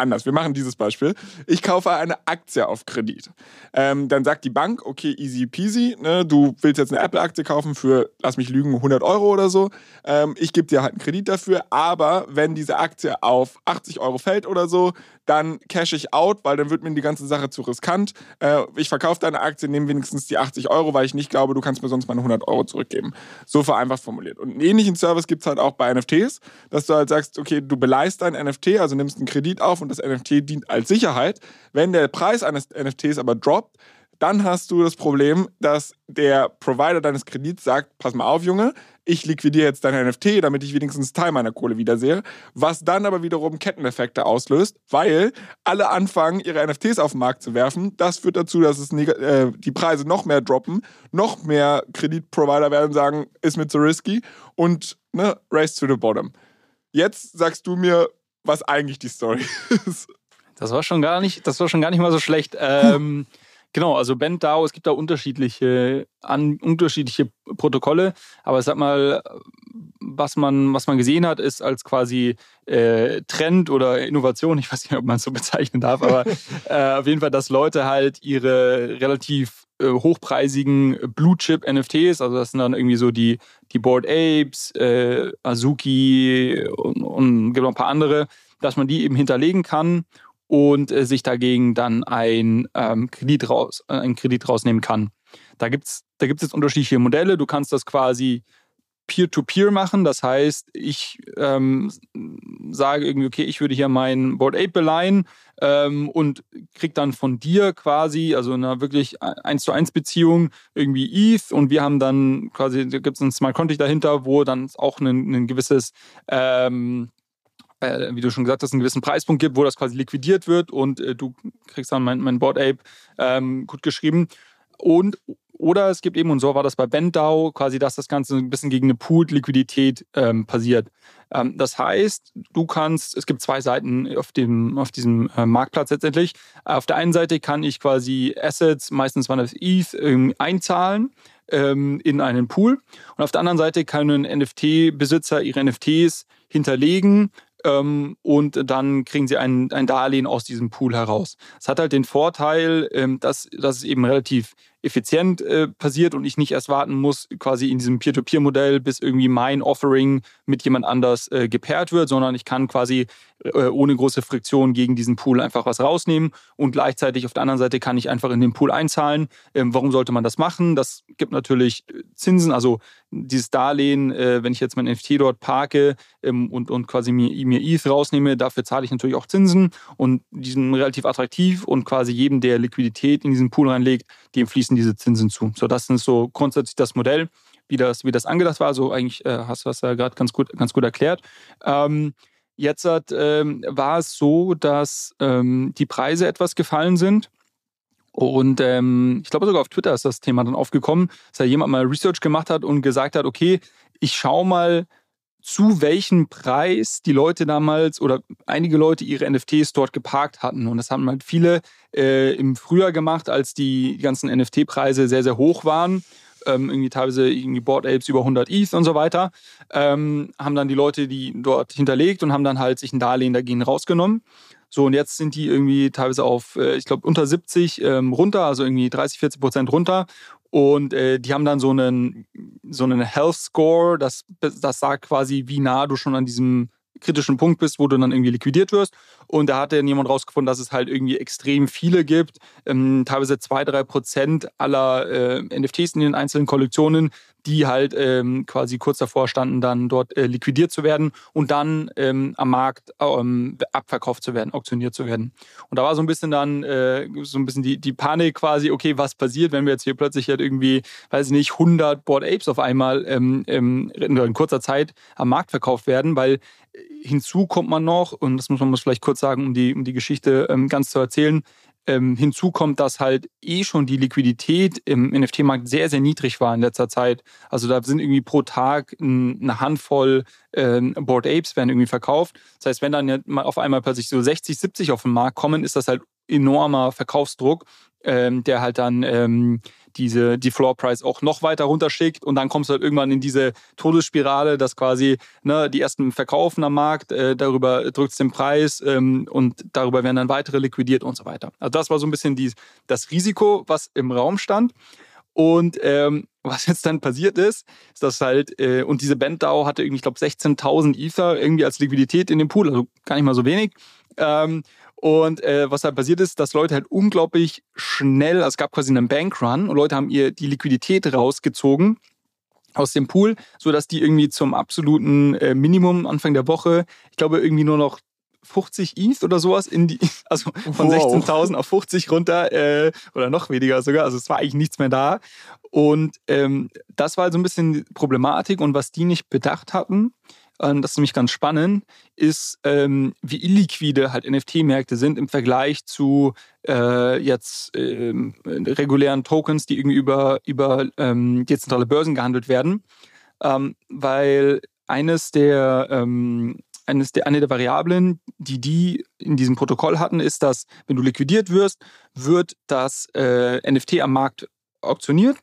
Anders. Wir machen dieses Beispiel. Ich kaufe eine Aktie auf Kredit. Ähm, dann sagt die Bank, okay, easy peasy, ne, du willst jetzt eine Apple-Aktie kaufen für, lass mich lügen, 100 Euro oder so. Ähm, ich gebe dir halt einen Kredit dafür, aber wenn diese Aktie auf 80 Euro fällt oder so, dann cash ich out, weil dann wird mir die ganze Sache zu riskant. Äh, ich verkaufe deine Aktie, nehme wenigstens die 80 Euro, weil ich nicht glaube, du kannst mir sonst meine 100 Euro zurückgeben. So vereinfacht formuliert. Und einen ähnlichen Service gibt es halt auch bei NFTs, dass du halt sagst, okay, du beleihst dein NFT, also nimmst einen Kredit auf und das NFT dient als Sicherheit. Wenn der Preis eines NFTs aber droppt, dann hast du das Problem, dass der Provider deines Kredits sagt, pass mal auf, Junge, ich liquidiere jetzt dein NFT, damit ich wenigstens Teil meiner Kohle wiedersehe, was dann aber wiederum Ketteneffekte auslöst, weil alle anfangen, ihre NFTs auf den Markt zu werfen. Das führt dazu, dass es äh, die Preise noch mehr droppen, noch mehr Kreditprovider werden sagen, ist mir zu risky und ne, race to the bottom. Jetzt sagst du mir, was eigentlich die Story ist. Das war schon gar nicht, das war schon gar nicht mal so schlecht. Ähm, Genau, also BandDAO, es gibt da unterschiedliche, an, unterschiedliche Protokolle, aber sag mal, was man, was man gesehen hat, ist als quasi äh, Trend oder Innovation, ich weiß nicht, ob man es so bezeichnen darf, aber äh, auf jeden Fall, dass Leute halt ihre relativ hochpreisigen Blue Chip NFTs, also das sind dann irgendwie so die, die Board Apes, äh, Azuki und, und gibt noch ein paar andere, dass man die eben hinterlegen kann und äh, sich dagegen dann ein, ähm, Kredit raus, äh, einen Kredit rausnehmen kann. Da gibt es da gibt's jetzt unterschiedliche Modelle. Du kannst das quasi Peer-to-Peer -peer machen. Das heißt, ich ähm, sage irgendwie, okay, ich würde hier mein Board Ape beleihen ähm, und krieg dann von dir quasi, also in einer wirklich 1 zu 1 Beziehung, irgendwie ETH und wir haben dann quasi, da gibt es ein Smart Contract dahinter, wo dann auch ein, ein gewisses ähm, äh, wie du schon gesagt hast, einen gewissen Preispunkt gibt, wo das quasi liquidiert wird und äh, du kriegst dann mein, mein Board Ape ähm, gut geschrieben. Und oder es gibt eben, und so war das bei BandDAO, quasi, dass das Ganze ein bisschen gegen eine Pooled-Liquidität ähm, passiert. Ähm, das heißt, du kannst, es gibt zwei Seiten auf, dem, auf diesem äh, Marktplatz letztendlich. Auf der einen Seite kann ich quasi Assets, meistens waren das ETH, ähm, einzahlen ähm, in einen Pool. Und auf der anderen Seite können NFT-Besitzer ihre NFTs hinterlegen ähm, und dann kriegen sie ein, ein Darlehen aus diesem Pool heraus. Es hat halt den Vorteil, ähm, dass, dass es eben relativ effizient äh, passiert und ich nicht erst warten muss, quasi in diesem Peer-to-Peer-Modell, bis irgendwie mein Offering mit jemand anders äh, gepaart wird, sondern ich kann quasi äh, ohne große Friktion gegen diesen Pool einfach was rausnehmen und gleichzeitig auf der anderen Seite kann ich einfach in den Pool einzahlen. Ähm, warum sollte man das machen? Das gibt natürlich äh, Zinsen, also dieses Darlehen, äh, wenn ich jetzt mein NFT dort parke ähm, und, und quasi mir, mir ETH rausnehme, dafür zahle ich natürlich auch Zinsen und die sind relativ attraktiv und quasi jedem, der Liquidität in diesen Pool reinlegt, dem fließen diese Zinsen zu. So, das ist so grundsätzlich das Modell, wie das, wie das angedacht war. So eigentlich äh, hast du das ja gerade ganz gut, ganz gut erklärt. Ähm, jetzt ähm, war es so, dass ähm, die Preise etwas gefallen sind. Und ähm, ich glaube sogar auf Twitter ist das Thema dann aufgekommen, dass da jemand mal Research gemacht hat und gesagt hat, okay, ich schaue mal, zu welchem Preis die Leute damals oder einige Leute ihre NFTs dort geparkt hatten. Und das haben halt viele äh, im Frühjahr gemacht, als die ganzen NFT-Preise sehr, sehr hoch waren. Ähm, irgendwie teilweise irgendwie Board Apes über 100 ETH und so weiter. Ähm, haben dann die Leute die dort hinterlegt und haben dann halt sich ein Darlehen dagegen rausgenommen. So, und jetzt sind die irgendwie teilweise auf, äh, ich glaube, unter 70 ähm, runter, also irgendwie 30, 40 Prozent runter. Und äh, die haben dann so einen, so einen Health Score, das, das sagt quasi, wie nah du schon an diesem kritischen Punkt bist, wo du dann irgendwie liquidiert wirst. Und da hat dann jemand rausgefunden, dass es halt irgendwie extrem viele gibt. Ähm, teilweise zwei, drei Prozent aller äh, NFTs in den einzelnen Kollektionen die halt ähm, quasi kurz davor standen, dann dort äh, liquidiert zu werden und dann ähm, am Markt ähm, abverkauft zu werden, auktioniert zu werden. Und da war so ein bisschen dann äh, so ein bisschen die, die Panik quasi, okay, was passiert, wenn wir jetzt hier plötzlich halt irgendwie, weiß ich nicht, 100 Board Apes auf einmal ähm, ähm, in kurzer Zeit am Markt verkauft werden, weil äh, hinzu kommt man noch, und das muss man muss vielleicht kurz sagen, um die, um die Geschichte ähm, ganz zu erzählen, ähm, hinzu kommt, dass halt eh schon die Liquidität im NFT-Markt sehr, sehr niedrig war in letzter Zeit. Also da sind irgendwie pro Tag eine Handvoll ähm, Board Apes werden irgendwie verkauft. Das heißt, wenn dann auf einmal plötzlich so 60, 70 auf den Markt kommen, ist das halt enormer Verkaufsdruck, ähm, der halt dann ähm, diese, die Floor Price auch noch weiter runterschickt und dann kommst du halt irgendwann in diese Todesspirale, dass quasi ne, die ersten verkaufen am Markt, äh, darüber drückt es den Preis ähm, und darüber werden dann weitere liquidiert und so weiter. Also das war so ein bisschen die, das Risiko, was im Raum stand. Und ähm, was jetzt dann passiert ist, ist dass halt, äh, und diese Banddau hatte irgendwie, ich glaube, 16.000 Ether irgendwie als Liquidität in dem Pool, also gar nicht mal so wenig. Ähm, und äh, was halt passiert ist, dass Leute halt unglaublich schnell, also es gab quasi einen Bankrun und Leute haben ihr die Liquidität rausgezogen aus dem Pool, sodass die irgendwie zum absoluten äh, Minimum Anfang der Woche, ich glaube, irgendwie nur noch 50 ETH oder sowas in die, also von wow. 16.000 auf 50 runter äh, oder noch weniger sogar. Also es war eigentlich nichts mehr da. Und ähm, das war so ein bisschen die Problematik. Und was die nicht bedacht hatten, das ist nämlich ganz spannend, ist, ähm, wie illiquide halt NFT-Märkte sind im Vergleich zu äh, jetzt ähm, regulären Tokens, die irgendwie über, über ähm, dezentrale Börsen gehandelt werden. Ähm, weil eines der ähm, eines der, eine der Variablen, die die in diesem Protokoll hatten, ist, dass wenn du liquidiert wirst, wird das äh, NFT am Markt auktioniert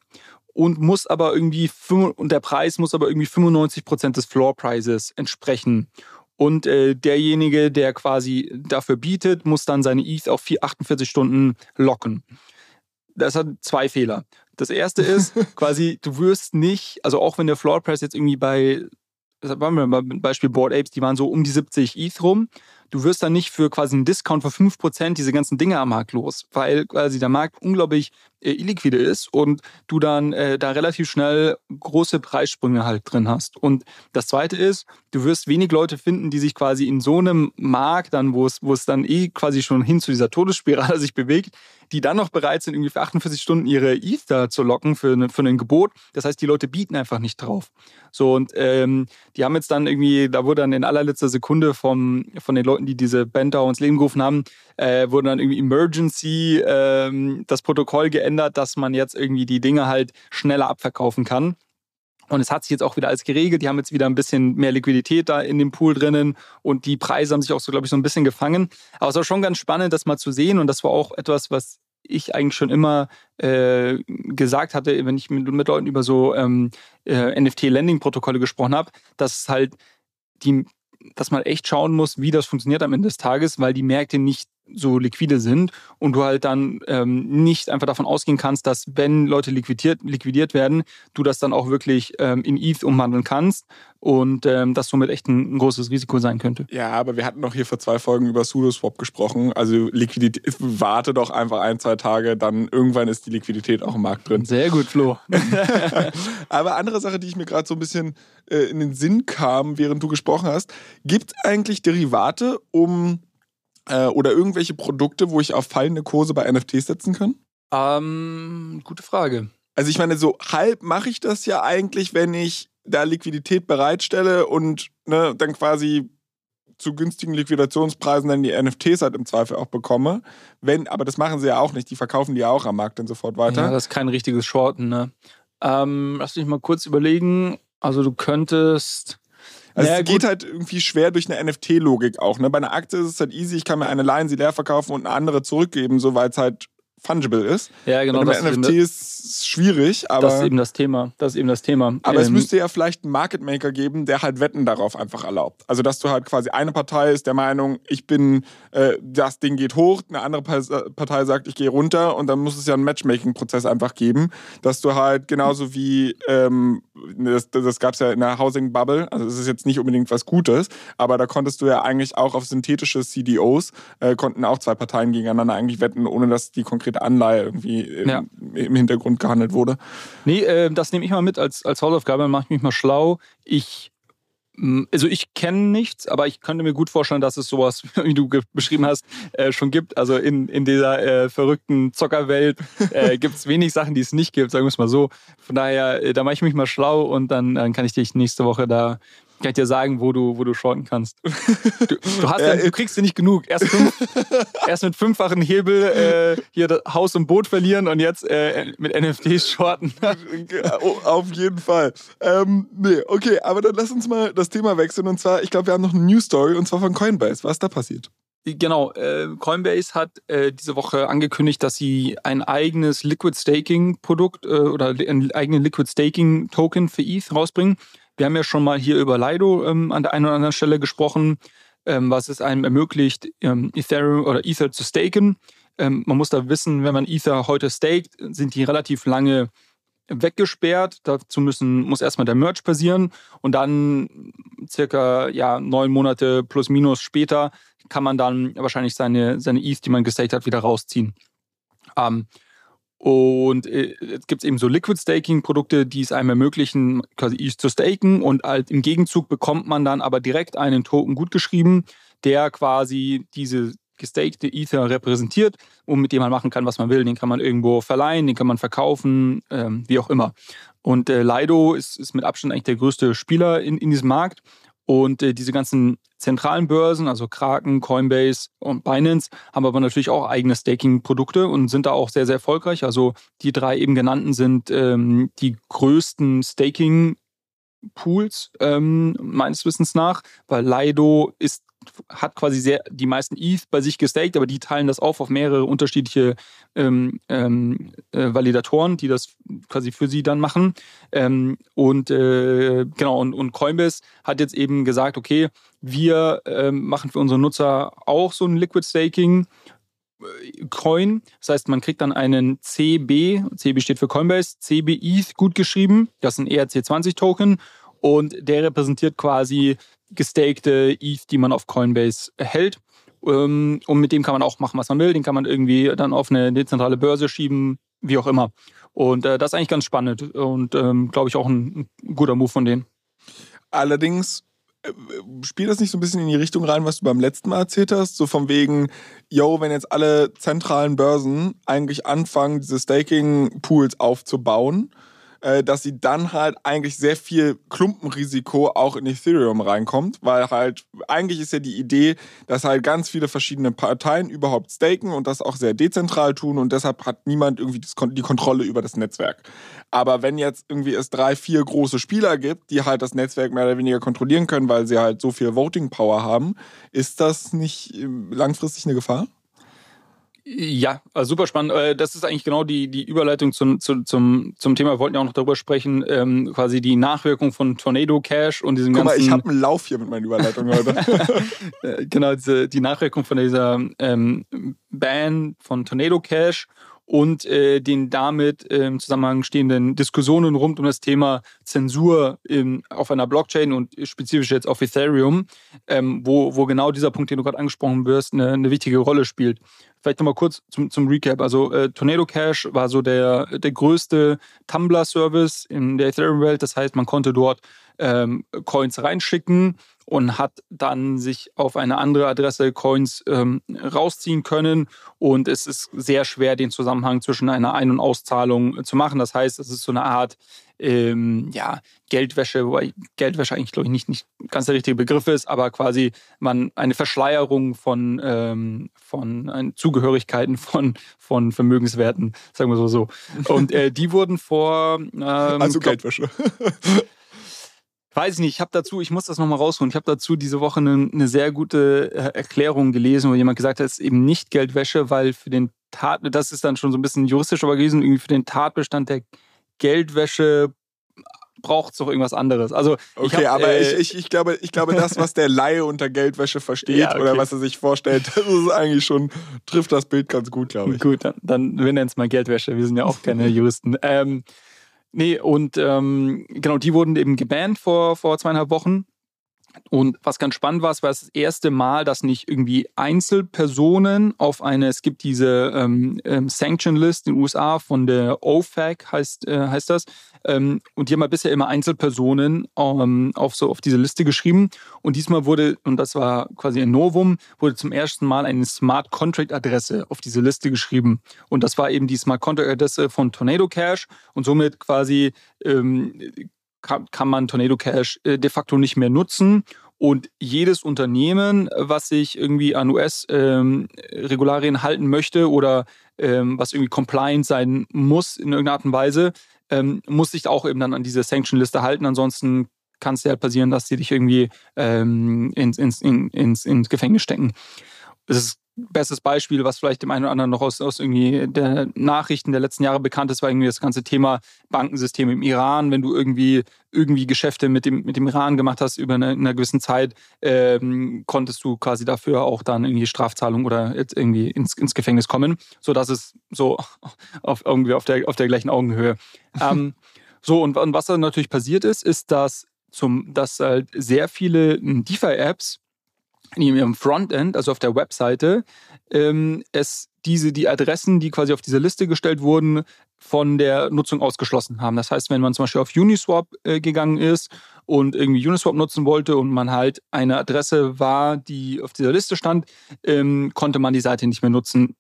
und muss aber irgendwie und der Preis muss aber irgendwie 95 Prozent des Floor Prices entsprechen. Und äh, derjenige, der quasi dafür bietet, muss dann seine ETH auf 48 Stunden locken. Das hat zwei Fehler. Das erste ist quasi, du wirst nicht, also auch wenn der Floor Price jetzt irgendwie bei waren wir beim Beispiel Board Apes, die waren so um die 70 ETH rum du wirst dann nicht für quasi einen Discount von 5% diese ganzen Dinge am Markt los, weil quasi der Markt unglaublich illiquide ist und du dann äh, da relativ schnell große Preissprünge halt drin hast. Und das zweite ist, du wirst wenig Leute finden, die sich quasi in so einem Markt dann, wo es, wo es dann eh quasi schon hin zu dieser Todesspirale sich bewegt, die dann noch bereit sind, irgendwie für 48 Stunden ihre ETH da zu locken für, eine, für ein Gebot. Das heißt, die Leute bieten einfach nicht drauf. So, und ähm, die haben jetzt dann irgendwie, da wurde dann in allerletzter Sekunde vom, von den Leuten die diese Band ins Leben gerufen haben, äh, wurde dann irgendwie Emergency ähm, das Protokoll geändert, dass man jetzt irgendwie die Dinge halt schneller abverkaufen kann. Und es hat sich jetzt auch wieder alles geregelt. Die haben jetzt wieder ein bisschen mehr Liquidität da in dem Pool drinnen und die Preise haben sich auch so, glaube ich, so ein bisschen gefangen. Aber es war schon ganz spannend, das mal zu sehen. Und das war auch etwas, was ich eigentlich schon immer äh, gesagt hatte, wenn ich mit, mit Leuten über so ähm, äh, NFT-Lending-Protokolle gesprochen habe, dass halt die dass man echt schauen muss, wie das funktioniert am Ende des Tages, weil die Märkte nicht so liquide sind und du halt dann ähm, nicht einfach davon ausgehen kannst, dass wenn Leute liquidiert, liquidiert werden, du das dann auch wirklich ähm, in ETH umwandeln kannst und ähm, das somit echt ein, ein, großes Risiko sein könnte. Ja, aber wir hatten noch hier vor zwei Folgen über Pseudo-Swap gesprochen. Also Liquidität, warte doch einfach ein, zwei Tage, dann irgendwann ist die Liquidität auch im Markt drin. Sehr gut, Flo. aber andere Sache, die ich mir gerade so ein bisschen äh, in den Sinn kam, während du gesprochen hast, gibt es eigentlich Derivate, um äh, oder irgendwelche Produkte, wo ich auf fallende Kurse bei NFTs setzen kann? Ähm, gute Frage. Also ich meine, so halb mache ich das ja eigentlich, wenn ich da Liquidität bereitstelle und ne, dann quasi zu günstigen Liquidationspreisen dann die NFTs halt im Zweifel auch bekomme. Wenn, aber das machen sie ja auch nicht. Die verkaufen die ja auch am Markt dann sofort weiter. Ja, das ist kein richtiges Shorten, ne? Ähm, lass mich mal kurz überlegen. Also du könntest also naja, es geht halt irgendwie schwer durch eine NFT-Logik auch. Ne? Bei einer Aktie ist es halt easy, ich kann mir eine leihen, sie leer verkaufen und eine andere zurückgeben, so weil es halt fungible ist. Ja, genau. Bei NFT ist schwierig, aber. Das ist eben das Thema. Das ist eben das Thema. Aber ähm, es müsste ja vielleicht einen Market Maker geben, der halt Wetten darauf einfach erlaubt. Also, dass du halt quasi eine Partei ist der Meinung, ich bin, äh, das Ding geht hoch, eine andere Partei sagt, ich gehe runter und dann muss es ja einen Matchmaking-Prozess einfach geben, dass du halt genauso wie, ähm, das, das gab es ja in der Housing Bubble, also es ist jetzt nicht unbedingt was Gutes, aber da konntest du ja eigentlich auch auf synthetische CDOs, äh, konnten auch zwei Parteien gegeneinander eigentlich wetten, ohne dass die konkret konkrete Anleihe irgendwie im, ja. im Hintergrund gehandelt wurde. Nee, äh, das nehme ich mal mit als, als Hausaufgabe, dann mache ich mich mal schlau. Ich also ich kenne nichts, aber ich könnte mir gut vorstellen, dass es sowas, wie du beschrieben hast, äh, schon gibt. Also in, in dieser äh, verrückten Zockerwelt äh, gibt es wenig Sachen, die es nicht gibt, sagen wir es mal so. Von daher, äh, da mache ich mich mal schlau und dann, dann kann ich dich nächste Woche da kann ich dir sagen, wo du, wo du shorten kannst. Du, du, hast ja, du kriegst ja nicht genug. Erst, fünf, erst mit fünffachen Hebel äh, hier das Haus und Boot verlieren und jetzt äh, mit NFTs shorten. Oh, auf jeden Fall. Ähm, nee, okay, aber dann lass uns mal das Thema wechseln. Und zwar, ich glaube, wir haben noch eine News Story und zwar von Coinbase. Was ist da passiert? Genau, äh, Coinbase hat äh, diese Woche angekündigt, dass sie ein eigenes Liquid Staking Produkt äh, oder einen eigenen Liquid Staking Token für ETH rausbringen. Wir haben ja schon mal hier über Lido ähm, an der einen oder anderen Stelle gesprochen, ähm, was es einem ermöglicht, ähm, Ethereum oder Ether zu staken. Ähm, man muss da wissen, wenn man Ether heute staked, sind die relativ lange weggesperrt. Dazu müssen, muss erstmal der Merch passieren und dann circa ja, neun Monate plus minus später kann man dann wahrscheinlich seine, seine ETH, die man gestaked hat, wieder rausziehen. Ähm, und äh, es gibt eben so Liquid Staking Produkte, die es einem ermöglichen, quasi zu staken und halt im Gegenzug bekommt man dann aber direkt einen Token gutgeschrieben, der quasi diese gestakte Ether repräsentiert und mit dem man machen kann, was man will. Den kann man irgendwo verleihen, den kann man verkaufen, ähm, wie auch immer. Und äh, Lido ist, ist mit Abstand eigentlich der größte Spieler in, in diesem Markt. Und äh, diese ganzen zentralen Börsen, also Kraken, Coinbase und Binance, haben aber natürlich auch eigene Staking-Produkte und sind da auch sehr, sehr erfolgreich. Also die drei eben genannten sind ähm, die größten Staking-Pools ähm, meines Wissens nach, weil Lido ist hat quasi sehr die meisten ETH bei sich gestaked, aber die teilen das auf auf mehrere unterschiedliche ähm, ähm, äh, Validatoren, die das quasi für sie dann machen. Ähm, und äh, genau, und, und Coinbase hat jetzt eben gesagt, okay, wir ähm, machen für unsere Nutzer auch so ein Liquid Staking. Coin, das heißt, man kriegt dann einen CB, CB steht für Coinbase, CB ETH gut geschrieben, das ist ein ERC20 Token und der repräsentiert quasi gestakte ETH, die man auf Coinbase erhält. Ähm, und mit dem kann man auch machen, was man will. Den kann man irgendwie dann auf eine dezentrale Börse schieben, wie auch immer. Und äh, das ist eigentlich ganz spannend und ähm, glaube ich auch ein, guter Move von denen. Allerdings spielt das nicht so ein bisschen in die Richtung rein, was du beim letzten Mal erzählt hast? So von wegen, yo, wenn jetzt alle zentralen Börsen eigentlich anfangen, diese Staking-Pools aufzubauen, äh, dass sie dann halt eigentlich sehr viel Klumpenrisiko auch in Ethereum reinkommt, weil halt eigentlich ist ja die Idee, dass halt ganz viele verschiedene Parteien überhaupt staken und das auch sehr dezentral tun und deshalb hat niemand irgendwie die Kontrolle über das Netzwerk. Aber wenn jetzt irgendwie es drei, vier große Spieler gibt, die halt das Netzwerk mehr oder weniger kontrollieren können, weil sie halt so viel Voting Power haben, ist das nicht ähm, langfristig eine Gefahr? Ja, also super spannend. Äh, das ist eigentlich genau die, die Überleitung zum, zum, zum, zum Thema. Wir wollten ja auch noch darüber sprechen, ähm, quasi die Nachwirkung von Tornado Cash und diesem Guck ganzen... mal, ich habe einen Lauf hier mit meinen Überleitungen heute. Äh, genau, diese, die Nachwirkung von dieser ähm, Ban von Tornado Cash und äh, den damit im Zusammenhang stehenden Diskussionen rund um das Thema Zensur in, auf einer Blockchain und spezifisch jetzt auf Ethereum, ähm, wo, wo genau dieser Punkt, den du gerade angesprochen wirst, eine, eine wichtige Rolle spielt. Vielleicht nochmal kurz zum, zum Recap. Also äh, Tornado Cash war so der, der größte Tumblr-Service in der Ethereum-Welt. Das heißt, man konnte dort ähm, Coins reinschicken und hat dann sich auf eine andere Adresse Coins ähm, rausziehen können. Und es ist sehr schwer, den Zusammenhang zwischen einer Ein- und Auszahlung zu machen. Das heißt, es ist so eine Art ähm, ja, Geldwäsche, wobei Geldwäsche eigentlich, glaube ich, nicht, nicht ganz der richtige Begriff ist, aber quasi man eine Verschleierung von, ähm, von Zugehörigkeiten von, von Vermögenswerten, sagen wir so so. Und äh, die wurden vor. Ähm, also Geldwäsche. Weiß ich nicht, ich habe dazu, ich muss das nochmal rausholen, ich habe dazu diese Woche eine, eine, sehr gute äh, Erklärung gelesen, wo jemand gesagt hat, es ist eben nicht Geldwäsche, weil für den Tat, das ist dann schon so ein bisschen juristisch aber gewesen, irgendwie für den Tatbestand der Geldwäsche braucht es doch irgendwas anderes. Also okay, hab, aber äh, ich, ich, ich, glaube, ich glaube, das, was der Laie unter Geldwäsche versteht ja, okay. oder was er sich vorstellt, das ist eigentlich schon, trifft das Bild ganz gut, glaube ich. Gut, dann, dann wir nennen es mal Geldwäsche. Wir sind ja auch keine Juristen. Ähm, Nee, und ähm, genau, die wurden eben gebannt vor, vor zweieinhalb Wochen. Und was ganz spannend war, es war das erste Mal, dass nicht irgendwie Einzelpersonen auf eine, es gibt diese ähm, ähm, Sanction List in den USA von der OFAC heißt, äh, heißt das. Ähm, und die haben halt bisher immer Einzelpersonen ähm, auf, so, auf diese Liste geschrieben. Und diesmal wurde, und das war quasi ein Novum, wurde zum ersten Mal eine Smart Contract Adresse auf diese Liste geschrieben. Und das war eben die Smart Contract Adresse von Tornado Cash. Und somit quasi ähm, kann, kann man Tornado Cash äh, de facto nicht mehr nutzen. Und jedes Unternehmen, was sich irgendwie an US-Regularien ähm, halten möchte oder ähm, was irgendwie compliant sein muss in irgendeiner Art und Weise, ähm, muss sich auch eben dann an diese Sanction-Liste halten. Ansonsten kann es ja halt passieren, dass sie dich irgendwie ins, ins, in, ins, ins Gefängnis stecken. das ist bestes Beispiel, was vielleicht dem einen oder anderen noch aus, aus irgendwie der Nachrichten der letzten Jahre bekannt ist, war irgendwie das ganze Thema Bankensystem im Iran. Wenn du irgendwie irgendwie Geschäfte mit dem, mit dem Iran gemacht hast über eine, eine gewissen Zeit, ähm, konntest du quasi dafür auch dann irgendwie Strafzahlung oder jetzt irgendwie ins, ins Gefängnis kommen, sodass es so auf, irgendwie auf der, auf der gleichen Augenhöhe. ähm, so, und, und was dann natürlich passiert ist, ist, dass, zum, dass halt sehr viele DeFi-Apps in ihrem Frontend, also auf der Webseite, ähm, es diese, die Adressen, die quasi auf diese Liste gestellt wurden, von der Nutzung ausgeschlossen haben. Das heißt, wenn man zum Beispiel auf Uniswap äh, gegangen ist und irgendwie Uniswap nutzen wollte und man halt eine Adresse war, die auf dieser Liste stand, ähm, konnte man die Seite nicht mehr nutzen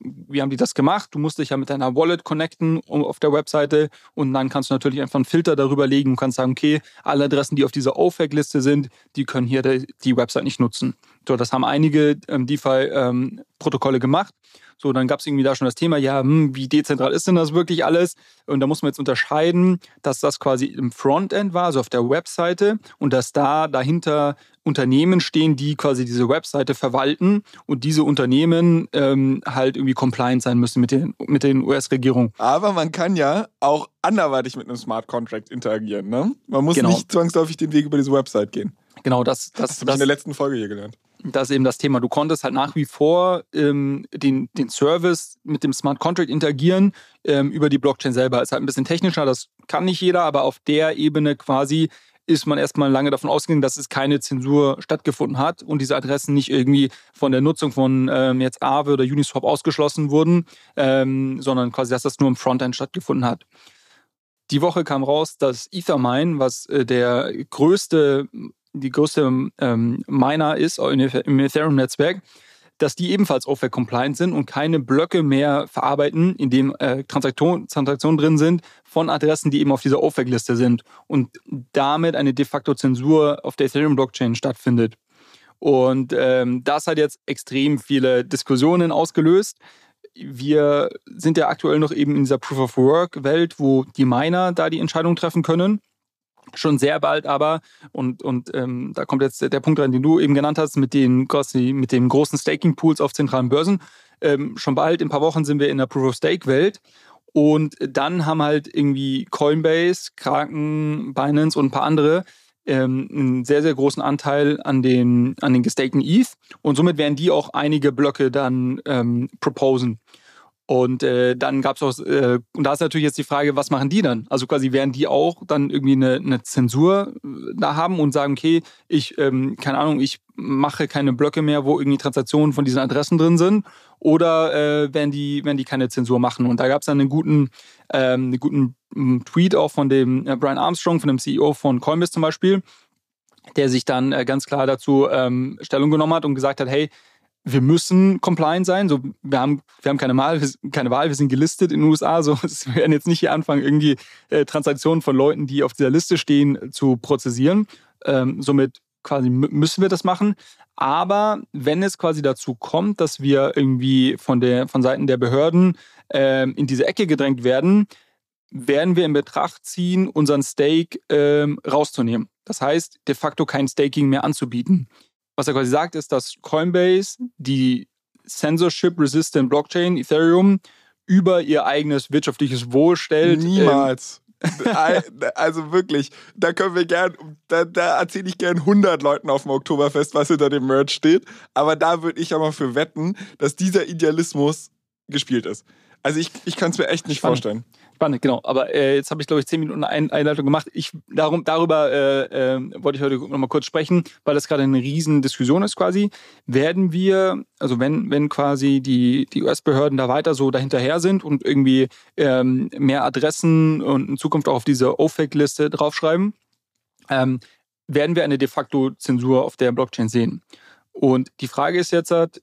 wie haben die das gemacht? Du musst dich ja mit deiner Wallet connecten auf der Webseite und dann kannst du natürlich einfach einen Filter darüber legen und kannst sagen, okay, alle Adressen, die auf dieser OFAC-Liste sind, die können hier die Website nicht nutzen. So, das haben einige ähm, DeFi-Protokolle ähm, gemacht. So, dann gab es irgendwie da schon das Thema, ja, hm, wie dezentral ist denn das wirklich alles? Und da muss man jetzt unterscheiden, dass das quasi im Frontend war, also auf der Webseite, und dass da dahinter Unternehmen stehen, die quasi diese Webseite verwalten und diese Unternehmen ähm, halt irgendwie compliant sein müssen mit den, mit den US-Regierungen. Aber man kann ja auch anderweitig mit einem Smart Contract interagieren. Ne? Man muss genau. nicht zwangsläufig den Weg über diese Website gehen. Genau, das, das, das habe ich in der letzten Folge hier gelernt das ist eben das Thema. Du konntest halt nach wie vor ähm, den, den Service mit dem Smart Contract interagieren ähm, über die Blockchain selber. Ist halt ein bisschen technischer, das kann nicht jeder, aber auf der Ebene quasi ist man erstmal lange davon ausgegangen, dass es keine Zensur stattgefunden hat und diese Adressen nicht irgendwie von der Nutzung von ähm, jetzt Aave oder Uniswap ausgeschlossen wurden, ähm, sondern quasi, dass das nur im Frontend stattgefunden hat. Die Woche kam raus, dass Ethermine, was äh, der größte die größte ähm, Miner ist im Ethereum-Netzwerk, dass die ebenfalls OFAC-compliant sind und keine Blöcke mehr verarbeiten, in dem äh, Transaktion, Transaktionen drin sind von Adressen, die eben auf dieser OFAC-Liste sind und damit eine de facto Zensur auf der Ethereum-Blockchain stattfindet. Und ähm, das hat jetzt extrem viele Diskussionen ausgelöst. Wir sind ja aktuell noch eben in dieser Proof-of-Work-Welt, wo die Miner da die Entscheidung treffen können schon sehr bald aber, und, und ähm, da kommt jetzt der Punkt rein, den du eben genannt hast, mit den, mit den großen Staking-Pools auf zentralen Börsen. Ähm, schon bald, in ein paar Wochen, sind wir in der Proof-of-Stake-Welt. Und dann haben halt irgendwie Coinbase, Kraken, Binance und ein paar andere ähm, einen sehr, sehr großen Anteil an den, an den gestakten ETH. Und somit werden die auch einige Blöcke dann ähm, proposen. Und äh, dann gab es auch, äh, und da ist natürlich jetzt die Frage, was machen die dann? Also quasi werden die auch dann irgendwie eine, eine Zensur äh, da haben und sagen, okay, ich, ähm, keine Ahnung, ich mache keine Blöcke mehr, wo irgendwie Transaktionen von diesen Adressen drin sind. Oder äh, werden, die, werden die keine Zensur machen? Und da gab es dann einen guten, ähm, einen guten hm, Tweet auch von dem äh, Brian Armstrong, von dem CEO von Coinbase zum Beispiel, der sich dann äh, ganz klar dazu ähm, Stellung genommen hat und gesagt hat, hey, wir müssen compliant sein. So, wir haben, wir haben keine Wahl, keine Wahl, wir sind gelistet in den USA. So, wir werden jetzt nicht hier anfangen, irgendwie äh, Transaktionen von Leuten, die auf dieser Liste stehen, zu prozessieren. Ähm, somit quasi müssen wir das machen. Aber wenn es quasi dazu kommt, dass wir irgendwie von der von Seiten der Behörden ähm, in diese Ecke gedrängt werden, werden wir in Betracht ziehen, unseren Stake ähm, rauszunehmen. Das heißt, de facto kein Staking mehr anzubieten was er quasi sagt, ist, dass Coinbase die Censorship-Resistant Blockchain Ethereum über ihr eigenes wirtschaftliches Wohl stellt. Niemals. also wirklich, da können wir gern, da, da erzähle ich gern 100 Leuten auf dem Oktoberfest, was hinter dem Merch steht. Aber da würde ich aber für wetten, dass dieser Idealismus gespielt ist. Also ich, ich kann es mir echt nicht Spannend. vorstellen. Spannend, genau. Aber äh, jetzt habe ich, glaube ich, zehn Minuten Ein Einleitung gemacht. Ich, darum, darüber äh, äh, wollte ich heute nochmal kurz sprechen, weil das gerade eine riesen Diskussion ist quasi. Werden wir, also wenn, wenn quasi die, die US-Behörden da weiter so dahinterher sind und irgendwie ähm, mehr Adressen und in Zukunft auch auf diese OFAC-Liste draufschreiben, ähm, werden wir eine de facto Zensur auf der Blockchain sehen. Und die Frage ist jetzt halt,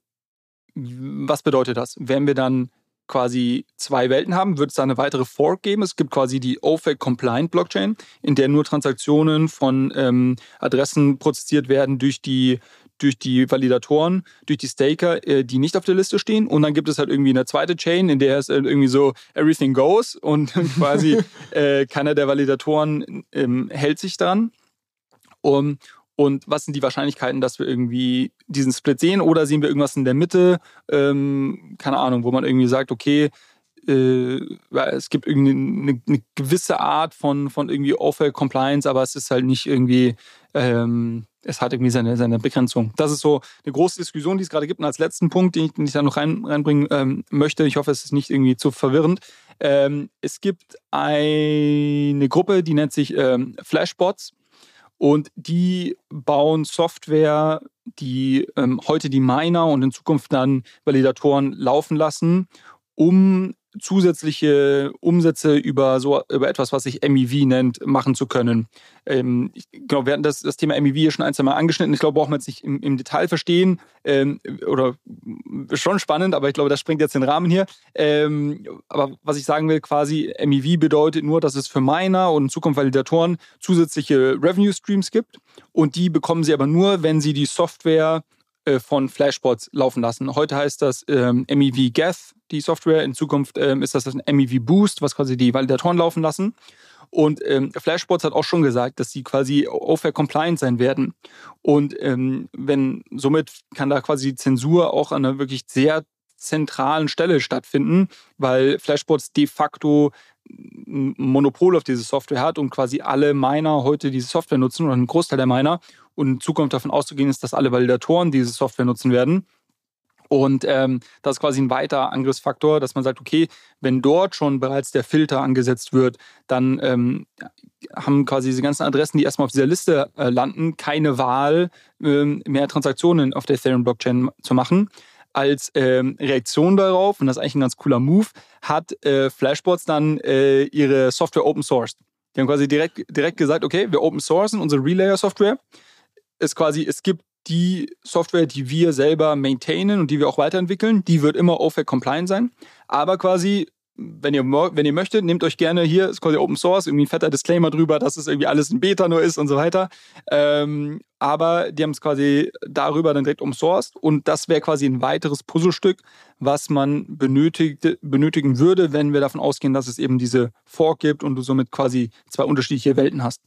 was bedeutet das? Werden wir dann quasi zwei Welten haben, wird es da eine weitere Fork geben. Es gibt quasi die OFAC-Compliant Blockchain, in der nur Transaktionen von ähm, Adressen prozessiert werden durch die durch die Validatoren, durch die Staker, äh, die nicht auf der Liste stehen. Und dann gibt es halt irgendwie eine zweite Chain, in der es irgendwie so everything goes und quasi äh, keiner der Validatoren ähm, hält sich dran. Um, Und was sind die Wahrscheinlichkeiten, dass wir irgendwie diesen Split sehen? Oder sehen wir irgendwas in der Mitte? Ähm, keine Ahnung, wo man irgendwie sagt, okay, äh, es gibt irgendwie eine, eine, gewisse Art von, von irgendwie Offer Compliance, aber es ist halt nicht irgendwie, ähm, es hat irgendwie seine, seine Begrenzung. Das ist so eine große Diskussion, die es gerade gibt. Und als letzten Punkt, den ich, den ich da noch rein, reinbringen ähm, möchte, ich hoffe, es ist nicht irgendwie zu verwirrend. Ähm, es gibt eine Gruppe, die nennt sich ähm, Flashbots. Und die bauen Software, die ähm, heute die Miner und in Zukunft dann Validatoren laufen lassen, um zusätzliche Umsätze über so über etwas, was sich MEV nennt, machen zu können. Ähm, ich, genau, wir hatten das, das Thema MEV hier schon ein, zwei Mal angeschnitten. Ich glaube, brauchen wir jetzt nicht im, im Detail verstehen. Ähm, oder schon spannend, aber ich glaube, das springt jetzt den Rahmen hier. Ähm, aber was ich sagen will, quasi MEV bedeutet nur, dass es für Miner und in Zukunft Validatoren zusätzliche Revenue Streams gibt. Und die bekommen sie aber nur, wenn sie die Software von Flashbots laufen lassen. Heute heißt das ähm, MEV Geth, die Software. In Zukunft ähm, ist das ein MEV Boost, was quasi die Validatoren laufen lassen. Und ähm, Flashbots hat auch schon gesagt, dass sie quasi OFAC compliant sein werden. Und ähm, wenn somit kann da quasi Zensur auch an einer wirklich sehr zentralen Stelle stattfinden, weil Flashbots de facto ein Monopol auf diese Software hat und quasi alle Miner heute diese Software nutzen oder ein Großteil der Miner und in Zukunft davon auszugehen ist, dass alle Validatoren diese Software nutzen werden. Und ähm, das ist quasi ein weiterer Angriffsfaktor, dass man sagt, okay, wenn dort schon bereits der Filter angesetzt wird, dann ähm, haben quasi diese ganzen Adressen, die erstmal auf dieser Liste äh, landen, keine Wahl, ähm, mehr Transaktionen auf der Ethereum-Blockchain zu machen. Als ähm, Reaktion darauf, und das ist eigentlich ein ganz cooler Move, hat äh, Flashbots dann äh, ihre Software open sourced. Die haben quasi direkt, direkt gesagt, okay, wir open sourcen unsere Relayer-Software ist quasi, es gibt die Software, die wir selber maintainen und die wir auch weiterentwickeln, die wird immer OFAC compliant sein. Aber quasi, wenn ihr, wenn ihr möchtet, nehmt euch gerne hier, ist quasi Open Source, irgendwie ein fetter Disclaimer drüber, dass es irgendwie alles in Beta nur ist und so weiter. Ähm, aber die haben es quasi darüber dann direkt umsourced und das wäre quasi ein weiteres Puzzlestück, was man benötigen würde, wenn wir davon ausgehen, dass es eben diese Fork gibt und du somit quasi zwei unterschiedliche Welten hast.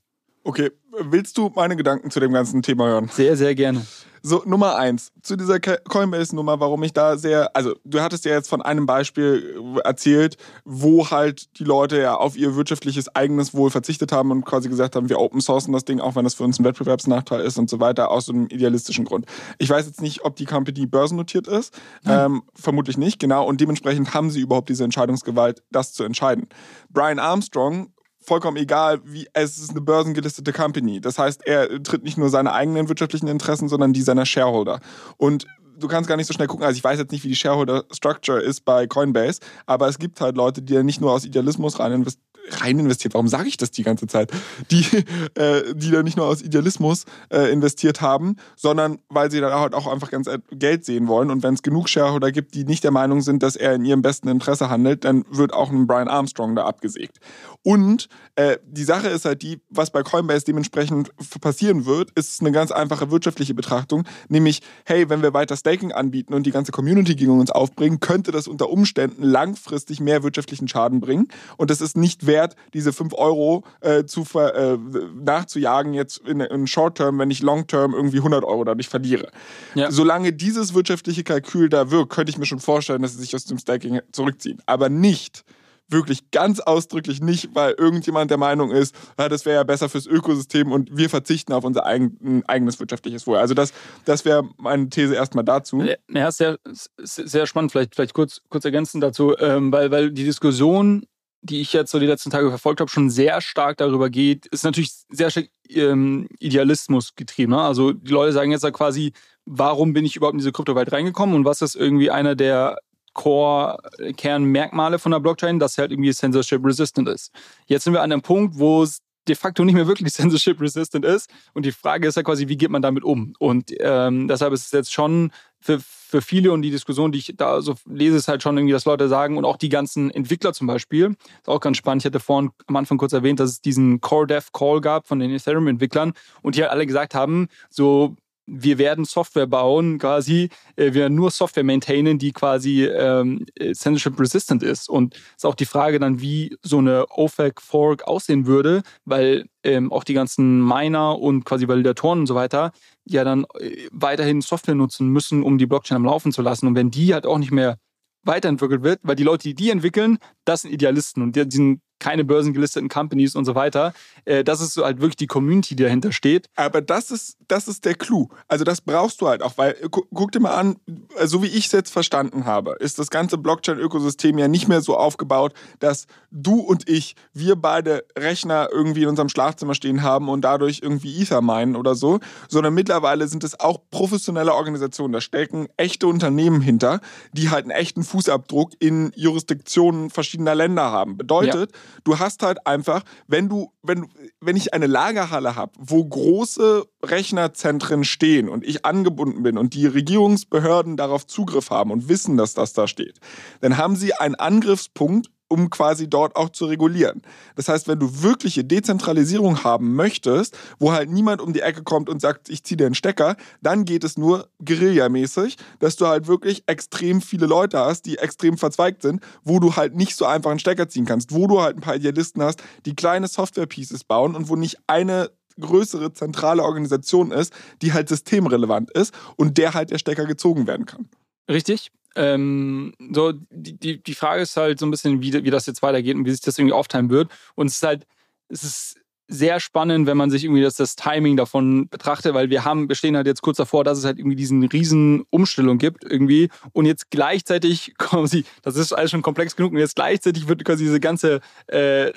Okay, willst du meine Gedanken zu dem ganzen Thema hören? Sehr, sehr gerne. So, Nummer eins, zu dieser Coinbase-Nummer, warum ich da sehr, also du hattest ja jetzt von einem Beispiel äh, erzählt, wo halt die Leute ja auf ihr wirtschaftliches eigenes Wohl verzichtet haben und quasi gesagt haben, wir open sourcen das Ding, auch wenn das für uns ein Wettbewerbsnachteil ist und so weiter, aus einem idealistischen Grund. Ich weiß jetzt nicht, ob die Company börsennotiert ist, ähm, vermutlich nicht, genau, und dementsprechend haben sie überhaupt diese Entscheidungsgewalt, das zu entscheiden. Brian Armstrong vollkommen egal, wie es ist eine börsengelistete Company. Das heißt, er tritt nicht nur seine eigenen wirtschaftlichen Interessen, sondern die seiner Shareholder. Und du kannst gar nicht so schnell gucken. Also ich weiß jetzt nicht, wie die Shareholder Structure ist bei Coinbase, aber es gibt halt Leute, die ja nicht nur aus Idealismus rein investieren rein investiert. Warum sage ich das die ganze Zeit? Die, äh, die da nicht nur aus Idealismus äh, investiert haben, sondern weil sie da halt auch einfach ganz Geld sehen wollen. Und wenn es genug Shareholder gibt, die nicht der Meinung sind, dass er in ihrem besten Interesse handelt, dann wird auch ein Brian Armstrong da abgesägt. Und äh, die Sache ist halt die, was bei Coinbase dementsprechend passieren wird, ist eine ganz einfache wirtschaftliche Betrachtung, nämlich, hey, wenn wir weiter Staking anbieten und die ganze Community gegen uns aufbringen, könnte das unter Umständen langfristig mehr wirtschaftlichen Schaden bringen. Und das ist nicht wert, diese 5 Euro äh, zu äh, nachzujagen jetzt in, in Short-Term, wenn ich Long-Term irgendwie 100 Euro dadurch verliere. Ja. Solange dieses wirtschaftliche Kalkül da wirkt, könnte ich mir schon vorstellen, dass sie sich aus dem Staking zurückziehen. Aber nicht wirklich ganz ausdrücklich nicht, weil irgendjemand der Meinung ist, ja, das wäre ja besser fürs Ökosystem und wir verzichten auf unser eigen, eigenes wirtschaftliches Wohl. Also das, das wäre meine These erstmal dazu. Ja, sehr, sehr spannend. Vielleicht, vielleicht kurz, kurz ergänzend dazu, ähm, weil, weil die Diskussion die ich jetzt so die letzten Tage verfolgt habe, schon sehr stark darüber geht, ist natürlich sehr stark ähm, Idealismus getrieben. Ne? Also die Leute sagen jetzt ja quasi, warum bin ich überhaupt in diese Kryptowelt reingekommen und was ist irgendwie einer der Core-Kernmerkmale von der Blockchain, dass sie halt irgendwie censorship-resistant ist. Jetzt sind wir an einem Punkt, wo es de facto nicht mehr wirklich censorship-resistant ist. Und die Frage ist ja quasi, wie geht man damit um? Und ähm, deshalb ist es jetzt schon für, für viele und die Diskussion, die ich da so lese, ist halt schon irgendwie, dass Leute sagen und auch die ganzen Entwickler zum Beispiel, ist auch ganz spannend. Ich hatte vorhin am Anfang kurz erwähnt, dass es diesen Core Dev Call gab von den Ethereum-Entwicklern und die halt alle gesagt haben, so wir werden Software bauen, quasi, äh, wir werden nur Software maintainen, die quasi ähm, censorship resistant ist. Und es ist auch die Frage dann, wie so eine OFAC Fork aussehen würde, weil ähm, auch die ganzen Miner und quasi Validatoren und so weiter ja dann äh, weiterhin Software nutzen müssen, um die Blockchain am Laufen zu lassen. Und wenn die halt auch nicht mehr weiterentwickelt wird, weil die Leute, die die entwickeln, das sind Idealisten und die, die sind keine börsengelisteten Companies und so weiter. Äh, das ist so halt wirklich die Community, die dahinter steht. Aber das ist, das ist der Clou. Also das brauchst du halt auch, weil gu guck dir mal an, so wie ich es jetzt verstanden habe, ist das ganze Blockchain-Ökosystem ja nicht mehr so aufgebaut, dass du und ich, wir beide Rechner irgendwie in unserem Schlafzimmer stehen haben und dadurch irgendwie Ether meinen oder so, sondern mittlerweile sind es auch professionelle Organisationen. Da stecken echte Unternehmen hinter, die halt einen echten Fußabdruck in Jurisdiktionen verschiedener Länder haben. Bedeutet, ja Du hast halt einfach, wenn du, wenn, wenn ich eine Lagerhalle habe, wo große Rechnerzentren stehen und ich angebunden bin und die Regierungsbehörden darauf Zugriff haben und wissen, dass das da steht, dann haben sie einen Angriffspunkt um quasi dort auch zu regulieren. Das heißt, wenn du wirkliche Dezentralisierung haben möchtest, wo halt niemand um die Ecke kommt und sagt, ich ziehe dir einen Stecker, dann geht es nur guerillamäßig, dass du halt wirklich extrem viele Leute hast, die extrem verzweigt sind, wo du halt nicht so einfach einen Stecker ziehen kannst, wo du halt ein paar Idealisten hast, die kleine Software-Pieces bauen und wo nicht eine größere zentrale Organisation ist, die halt systemrelevant ist und der halt der Stecker gezogen werden kann. Richtig. Ähm, so, die, die, die Frage ist halt so ein bisschen, wie, wie das jetzt weitergeht und wie sich das irgendwie aufteilen wird. Und es ist halt, es ist sehr spannend, wenn man sich irgendwie das, das Timing davon betrachtet, weil wir haben, wir stehen halt jetzt kurz davor, dass es halt irgendwie diesen riesen Umstellung gibt irgendwie. Und jetzt gleichzeitig sie, das ist alles schon komplex genug und jetzt gleichzeitig wird quasi diese ganze äh,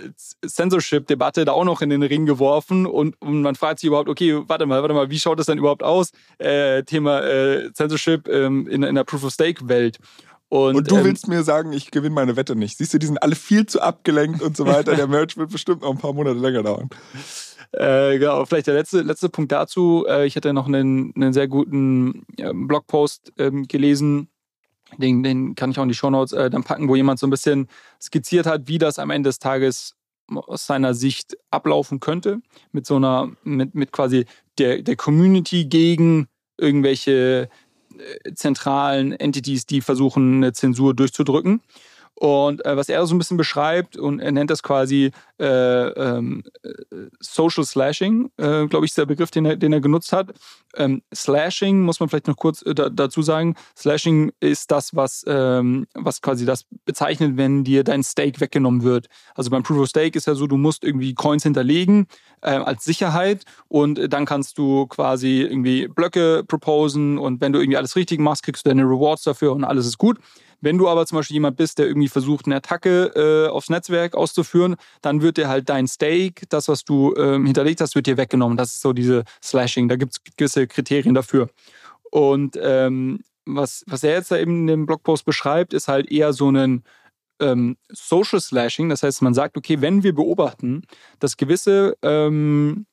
Censorship-Debatte da auch noch in den Ring geworfen. Und, und man fragt sich überhaupt, okay, warte mal, warte mal, wie schaut das denn überhaupt aus? Äh, Thema äh, Censorship ähm, in, in der Proof-of-Stake-Welt und, und, du ähm, willst mir sagen, ich gewinne meine Wette nicht. Siehst du, die sind alle viel zu abgelenkt und so weiter. Der Merch wird bestimmt noch ein paar Monate länger dauern. Äh, genau, vielleicht der letzte, letzte Punkt dazu. Äh, ich hatte noch einen, einen sehr guten äh, Blogpost ähm, gelesen. Den, den kann ich auch in die Shownotes äh, dann packen, wo jemand so ein bisschen skizziert hat, wie das am Ende des Tages aus seiner Sicht ablaufen könnte. Mit so einer, mit, mit quasi der, der Community gegen irgendwelche zentralen Entities, die versuchen, eine Zensur durchzudrücken. Und äh, was er so ein bisschen beschreibt, und er nennt das quasi äh, ähm, äh, Social Slashing, äh, glaube ich, ist der Begriff, den er, den er genutzt hat. Ähm, Slashing muss man vielleicht noch kurz äh, da, dazu sagen. Slashing ist das, was, ähm, was quasi das bezeichnet, wenn dir dein Stake weggenommen wird. Also beim Proof of Stake ist ja so, du musst irgendwie Coins hinterlegen äh, als Sicherheit und dann kannst du quasi irgendwie Blöcke proposen und wenn du irgendwie alles richtig machst, kriegst du deine Rewards dafür und alles ist gut. Wenn du aber zum Beispiel jemand bist, der irgendwie versucht, eine Attacke äh, aufs Netzwerk auszuführen, dann wird dir halt dein Stake, das, was du ähm, hinterlegt hast, wird dir weggenommen. Das ist so diese Slashing. Da gibt es gewisse Kriterien dafür. Und ähm, was, was er jetzt da eben in dem Blogpost beschreibt, ist halt eher so ein ähm, Social Slashing. Das heißt, man sagt, okay, wenn wir beobachten, dass gewisse, ähm,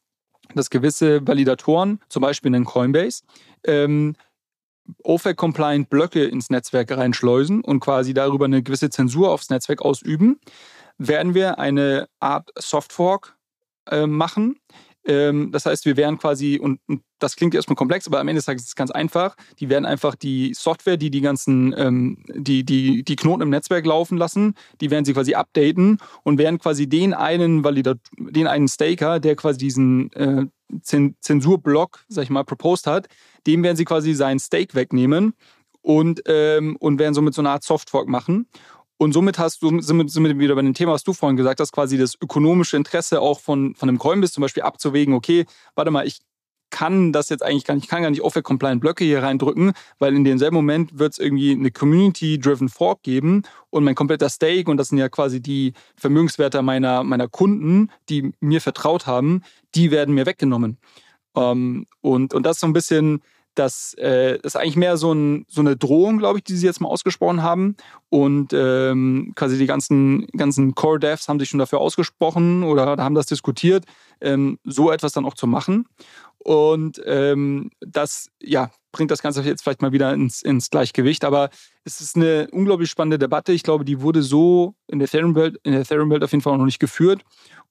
dass gewisse Validatoren, zum Beispiel in Coinbase, ähm, OFAC-compliant Blöcke ins Netzwerk reinschleusen und quasi darüber eine gewisse Zensur aufs Netzwerk ausüben, werden wir eine Art Softfork äh, machen. Ähm, das heißt, wir werden quasi, und, und, das klingt erstmal komplex, aber am Ende des Tages ist es ganz einfach, die werden einfach die Software, die die ganzen, ähm, die, die, die Knoten im Netzwerk laufen lassen, die werden sie quasi updaten und werden quasi den einen Validat den einen Staker, der quasi diesen äh, Zensurblock, sag ich mal, proposed hat, dem werden sie quasi seinen Stake wegnehmen und, ähm, und werden somit so eine Art Softfork machen. Und somit hast du, sind wir wieder bei dem Thema, was du vorhin gesagt hast, quasi das ökonomische Interesse auch von, von einem Coinbase zum Beispiel abzuwägen, okay, warte mal, ich kann das jetzt eigentlich gar nicht, ich kann gar nicht Offer-Compliant Blöcke hier reindrücken, weil in demselben Moment wird es irgendwie eine Community-driven Fork geben und mein kompletter Stake, und das sind ja quasi die Vermögenswerte meiner, meiner Kunden, die mir vertraut haben, die werden mir weggenommen. Ähm, und, und das ist so ein bisschen das äh, ist eigentlich mehr so, ein, so eine Drohung, glaube ich, die sie jetzt mal ausgesprochen haben. Und ähm, quasi die ganzen, ganzen Core-Devs haben sich schon dafür ausgesprochen oder haben das diskutiert, ähm, so etwas dann auch zu machen. Und ähm, das ja, bringt das Ganze jetzt vielleicht mal wieder ins, ins Gleichgewicht. Aber es ist eine unglaublich spannende Debatte. Ich glaube, die wurde so in der Ethereum-Welt Ethereum auf jeden Fall noch nicht geführt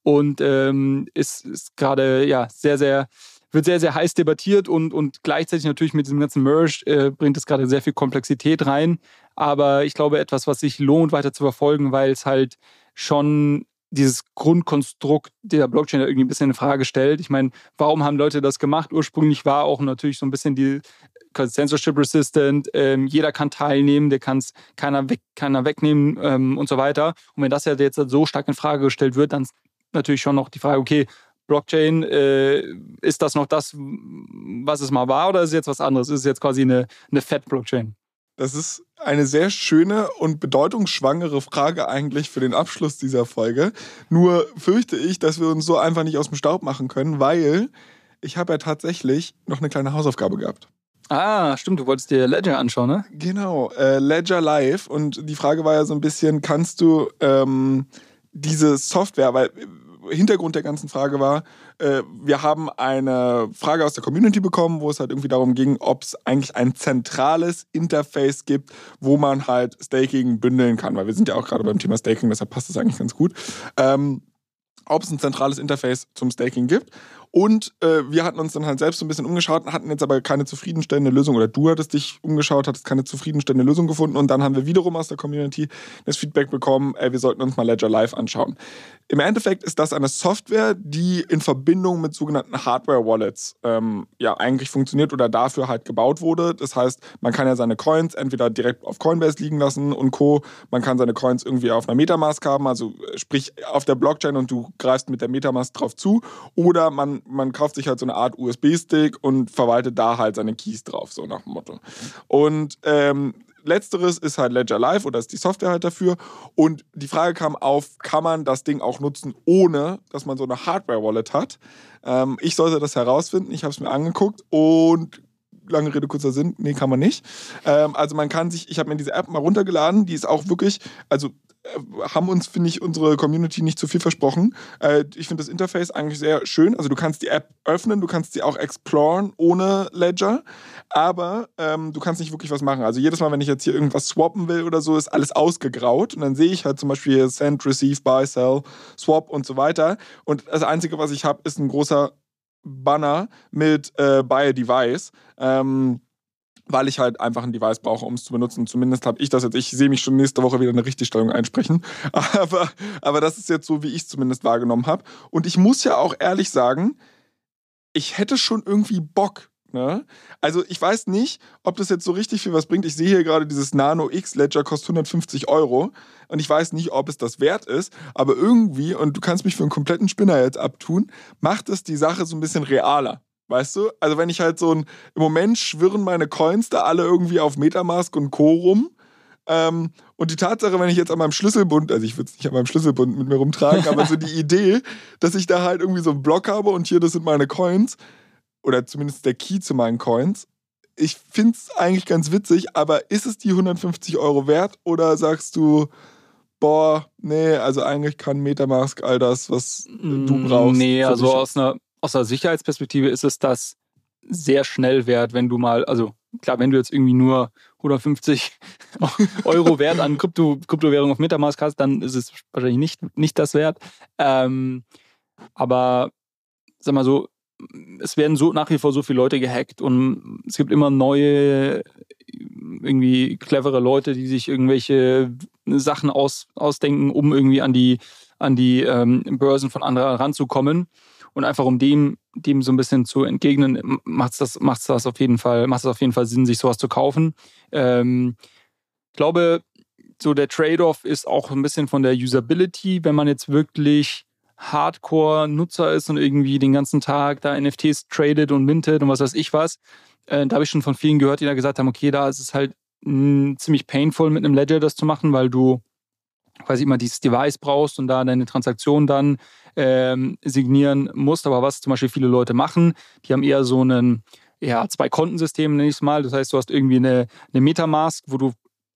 und ähm, ist, ist gerade ja, sehr, sehr wird sehr, sehr heiß debattiert und, und gleichzeitig natürlich mit diesem ganzen Merge äh, bringt es gerade sehr viel Komplexität rein. Aber ich glaube, etwas, was sich lohnt, weiter zu verfolgen, weil es halt schon dieses Grundkonstrukt der Blockchain irgendwie ein bisschen in Frage stellt. Ich meine, warum haben Leute das gemacht? Ursprünglich war auch natürlich so ein bisschen die Censorship Resistant, ähm, jeder kann teilnehmen, der kann es keiner, weg, keiner wegnehmen ähm, und so weiter. Und wenn das ja jetzt so stark in Frage gestellt wird, dann natürlich schon noch die Frage, okay, Blockchain, äh, ist das noch das, was es mal war, oder ist es jetzt was anderes? Ist es jetzt quasi eine, eine Fat-Blockchain? Das ist eine sehr schöne und bedeutungsschwangere Frage eigentlich für den Abschluss dieser Folge. Nur fürchte ich, dass wir uns so einfach nicht aus dem Staub machen können, weil ich habe ja tatsächlich noch eine kleine Hausaufgabe gehabt. Ah, stimmt, du wolltest dir Ledger anschauen, ne? Genau, äh, Ledger Live. Und die Frage war ja so ein bisschen, kannst du ähm, diese Software, weil Hintergrund der ganzen Frage war, äh, wir haben eine Frage aus der Community bekommen, wo es halt irgendwie darum ging, ob es eigentlich ein zentrales Interface gibt, wo man halt Staking bündeln kann, weil wir sind ja auch gerade beim Thema Staking, deshalb passt das eigentlich ganz gut. Ähm, ob es ein zentrales Interface zum Staking gibt. Und äh, wir hatten uns dann halt selbst so ein bisschen umgeschaut, hatten jetzt aber keine zufriedenstellende Lösung. Oder du hattest dich umgeschaut, hattest keine zufriedenstellende Lösung gefunden. Und dann haben wir wiederum aus der Community das Feedback bekommen, ey, wir sollten uns mal Ledger Live anschauen. Im Endeffekt ist das eine Software, die in Verbindung mit sogenannten Hardware-Wallets ähm, ja eigentlich funktioniert oder dafür halt gebaut wurde. Das heißt, man kann ja seine Coins entweder direkt auf Coinbase liegen lassen und Co. Man kann seine Coins irgendwie auf einer Metamask haben, also sprich auf der Blockchain und du greifst mit der Metamask drauf zu. Oder man man, kauft sich halt so eine Art USB-Stick und verwaltet da halt seine Keys drauf, so nach dem Motto. Und ähm, letzteres ist halt Ledger Live oder ist die Software halt dafür. Und die Frage kam auf, kann man das Ding auch nutzen, ohne dass man so eine Hardware-Wallet hat? Ähm, ich sollte das herausfinden. Ich habe es mir angeguckt und lange Rede, kurzer Sinn, nee, kann man nicht. Ähm, also man kann sich, ich habe mir diese App mal runtergeladen, die ist auch wirklich, also äh, haben uns, finde ich, unsere Community nicht zu viel versprochen. Äh, ich finde das Interface eigentlich sehr schön. Also du kannst die App öffnen, du kannst sie auch exploren ohne Ledger, aber ähm, du kannst nicht wirklich was machen. Also jedes Mal, wenn ich jetzt hier irgendwas swappen will oder so, ist alles ausgegraut und dann sehe ich halt zum Beispiel Send, Receive, Buy, Sell, Swap und so weiter. Und das Einzige, was ich habe, ist ein großer Banner mit äh, Buy a Device. Ähm, weil ich halt einfach ein Device brauche, um es zu benutzen. Zumindest habe ich das jetzt. Ich sehe mich schon nächste Woche wieder eine Richtigstellung einsprechen. Aber, aber das ist jetzt so, wie ich es zumindest wahrgenommen habe. Und ich muss ja auch ehrlich sagen, ich hätte schon irgendwie Bock. Ne? Also ich weiß nicht, ob das jetzt so richtig viel was bringt. Ich sehe hier gerade dieses Nano X Ledger kostet 150 Euro und ich weiß nicht, ob es das wert ist, aber irgendwie, und du kannst mich für einen kompletten Spinner jetzt abtun, macht es die Sache so ein bisschen realer. Weißt du? Also wenn ich halt so ein, im Moment schwirren meine Coins da alle irgendwie auf Metamask und Co. rum. Ähm, und die Tatsache, wenn ich jetzt an meinem Schlüsselbund, also ich würde es nicht an meinem Schlüsselbund mit mir rumtragen, aber so die Idee, dass ich da halt irgendwie so einen Block habe und hier, das sind meine Coins, oder zumindest der Key zu meinen Coins. Ich finde es eigentlich ganz witzig, aber ist es die 150 Euro wert oder sagst du, boah, nee, also eigentlich kann Metamask all das, was du mm, brauchst? Nee, also aus einer aus der Sicherheitsperspektive ist es das sehr schnell wert, wenn du mal, also klar, wenn du jetzt irgendwie nur 150 Euro Wert an Krypto, Kryptowährung auf Metamask hast, dann ist es wahrscheinlich nicht, nicht das wert. Ähm, aber sag mal so, es werden so nach wie vor so viele Leute gehackt und es gibt immer neue, irgendwie clevere Leute, die sich irgendwelche Sachen aus, ausdenken, um irgendwie an die, an die ähm, Börsen von anderen ranzukommen. Und einfach um dem, dem so ein bisschen zu entgegnen, macht das, macht's das auf jeden Fall, macht es auf jeden Fall Sinn, sich sowas zu kaufen. Ähm, ich glaube, so der Trade-off ist auch ein bisschen von der Usability, wenn man jetzt wirklich Hardcore-Nutzer ist und irgendwie den ganzen Tag da NFTs tradet und mintet und was weiß ich was. Äh, da habe ich schon von vielen gehört, die da gesagt haben, okay, da ist es halt mh, ziemlich painful mit einem Ledger das zu machen, weil du quasi immer dieses Device brauchst und da deine Transaktion dann ähm, signieren musst. Aber was zum Beispiel viele Leute machen, die haben eher so einen ja, zwei Kontensystem, nenne ich es mal. Das heißt, du hast irgendwie eine, eine Metamask, wo du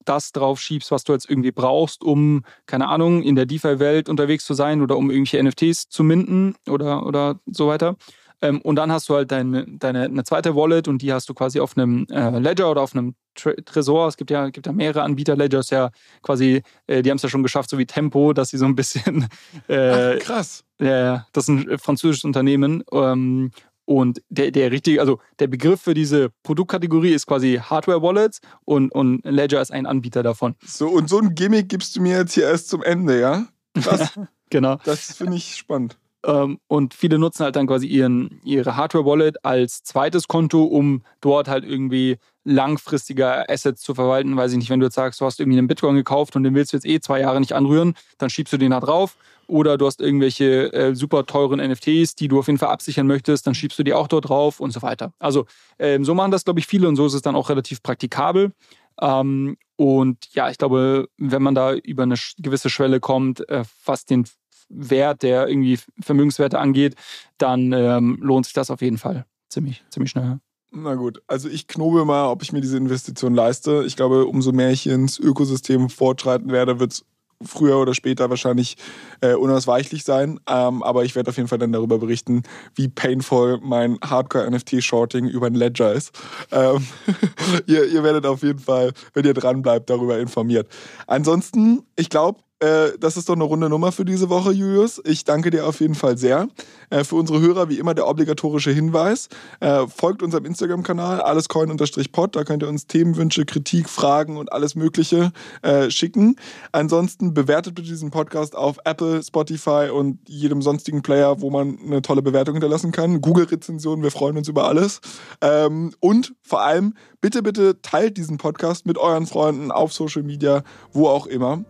das drauf schiebst, was du jetzt irgendwie brauchst, um, keine Ahnung, in der DeFi-Welt unterwegs zu sein oder um irgendwelche NFTs zu minden oder, oder so weiter. Ähm, und dann hast du halt deine, deine eine zweite Wallet und die hast du quasi auf einem äh, Ledger oder auf einem Tre Tresor. Es gibt ja, gibt ja mehrere Anbieter. Ledger ist ja quasi, äh, die haben es ja schon geschafft, so wie Tempo, dass sie so ein bisschen. Äh, Ach, krass. Ja, das ist ein französisches Unternehmen. Ähm, Und der, der richtige, also der Begriff für diese Produktkategorie ist quasi Hardware Wallets und, und Ledger ist ein Anbieter davon. So, und so ein Gimmick gibst du mir jetzt hier erst zum Ende, ja? Das, genau. Das finde ich spannend. Ähm, und viele nutzen halt dann quasi ihren, ihre Hardware-Wallet als zweites Konto, um dort halt irgendwie langfristiger Assets zu verwalten. Weiß ich nicht, wenn du jetzt sagst, du hast irgendwie einen Bitcoin gekauft und den willst du jetzt eh zwei Jahre nicht anrühren, dann schiebst du den da drauf. Oder du hast irgendwelche äh, super teuren NFTs, die du auf jeden Fall absichern möchtest, dann schiebst du die auch dort drauf und so weiter. Also ähm, so machen das, glaube ich, viele und so ist es dann auch relativ praktikabel. Ähm, und ja, ich glaube, wenn man da über eine gewisse Schwelle kommt, äh, was den Wert, der irgendwie Vermögenswerte angeht, dann ähm, lohnt sich das auf jeden Fall ziemlich, ziemlich schnell. Na gut, also ich knobe mal, ob ich mir diese Investition leiste. Ich glaube, umso mehr ich ins Ökosystem fortschreiten werde, wird es früher oder später wahrscheinlich äh, unausweichlich sein. Ähm, aber ich werde auf jeden Fall dann darüber berichten, wie painful mein Hardcore-NFT-Shorting über ein Ledger ist. Ähm, ihr, ihr werdet auf jeden Fall, wenn ihr dran bleibt, darüber informiert. Ansonsten, ich glaube, äh, das ist doch eine runde Nummer für diese Woche, Julius. Ich danke dir auf jeden Fall sehr. Äh, für unsere Hörer wie immer der obligatorische Hinweis. Äh, folgt unserem Instagram-Kanal, allescoin-pod. Da könnt ihr uns Themenwünsche, Kritik, Fragen und alles Mögliche äh, schicken. Ansonsten bewertet bitte diesen Podcast auf Apple, Spotify und jedem sonstigen Player, wo man eine tolle Bewertung hinterlassen kann. Google-Rezensionen, wir freuen uns über alles. Ähm, und vor allem, bitte, bitte teilt diesen Podcast mit euren Freunden auf Social Media, wo auch immer.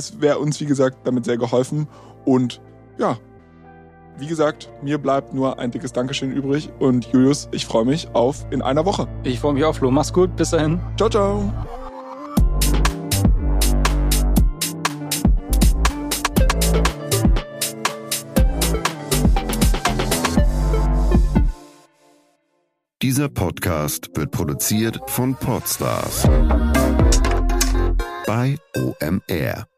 Es wäre uns, wie gesagt, damit sehr geholfen. Und ja, wie gesagt, mir bleibt nur ein dickes Dankeschön übrig. Und Julius, ich freue mich auf in einer Woche. Ich freue mich auf Flo. Mach's gut. Bis dahin. Ciao, ciao. Dieser Podcast wird produziert von Podstars bei OMR.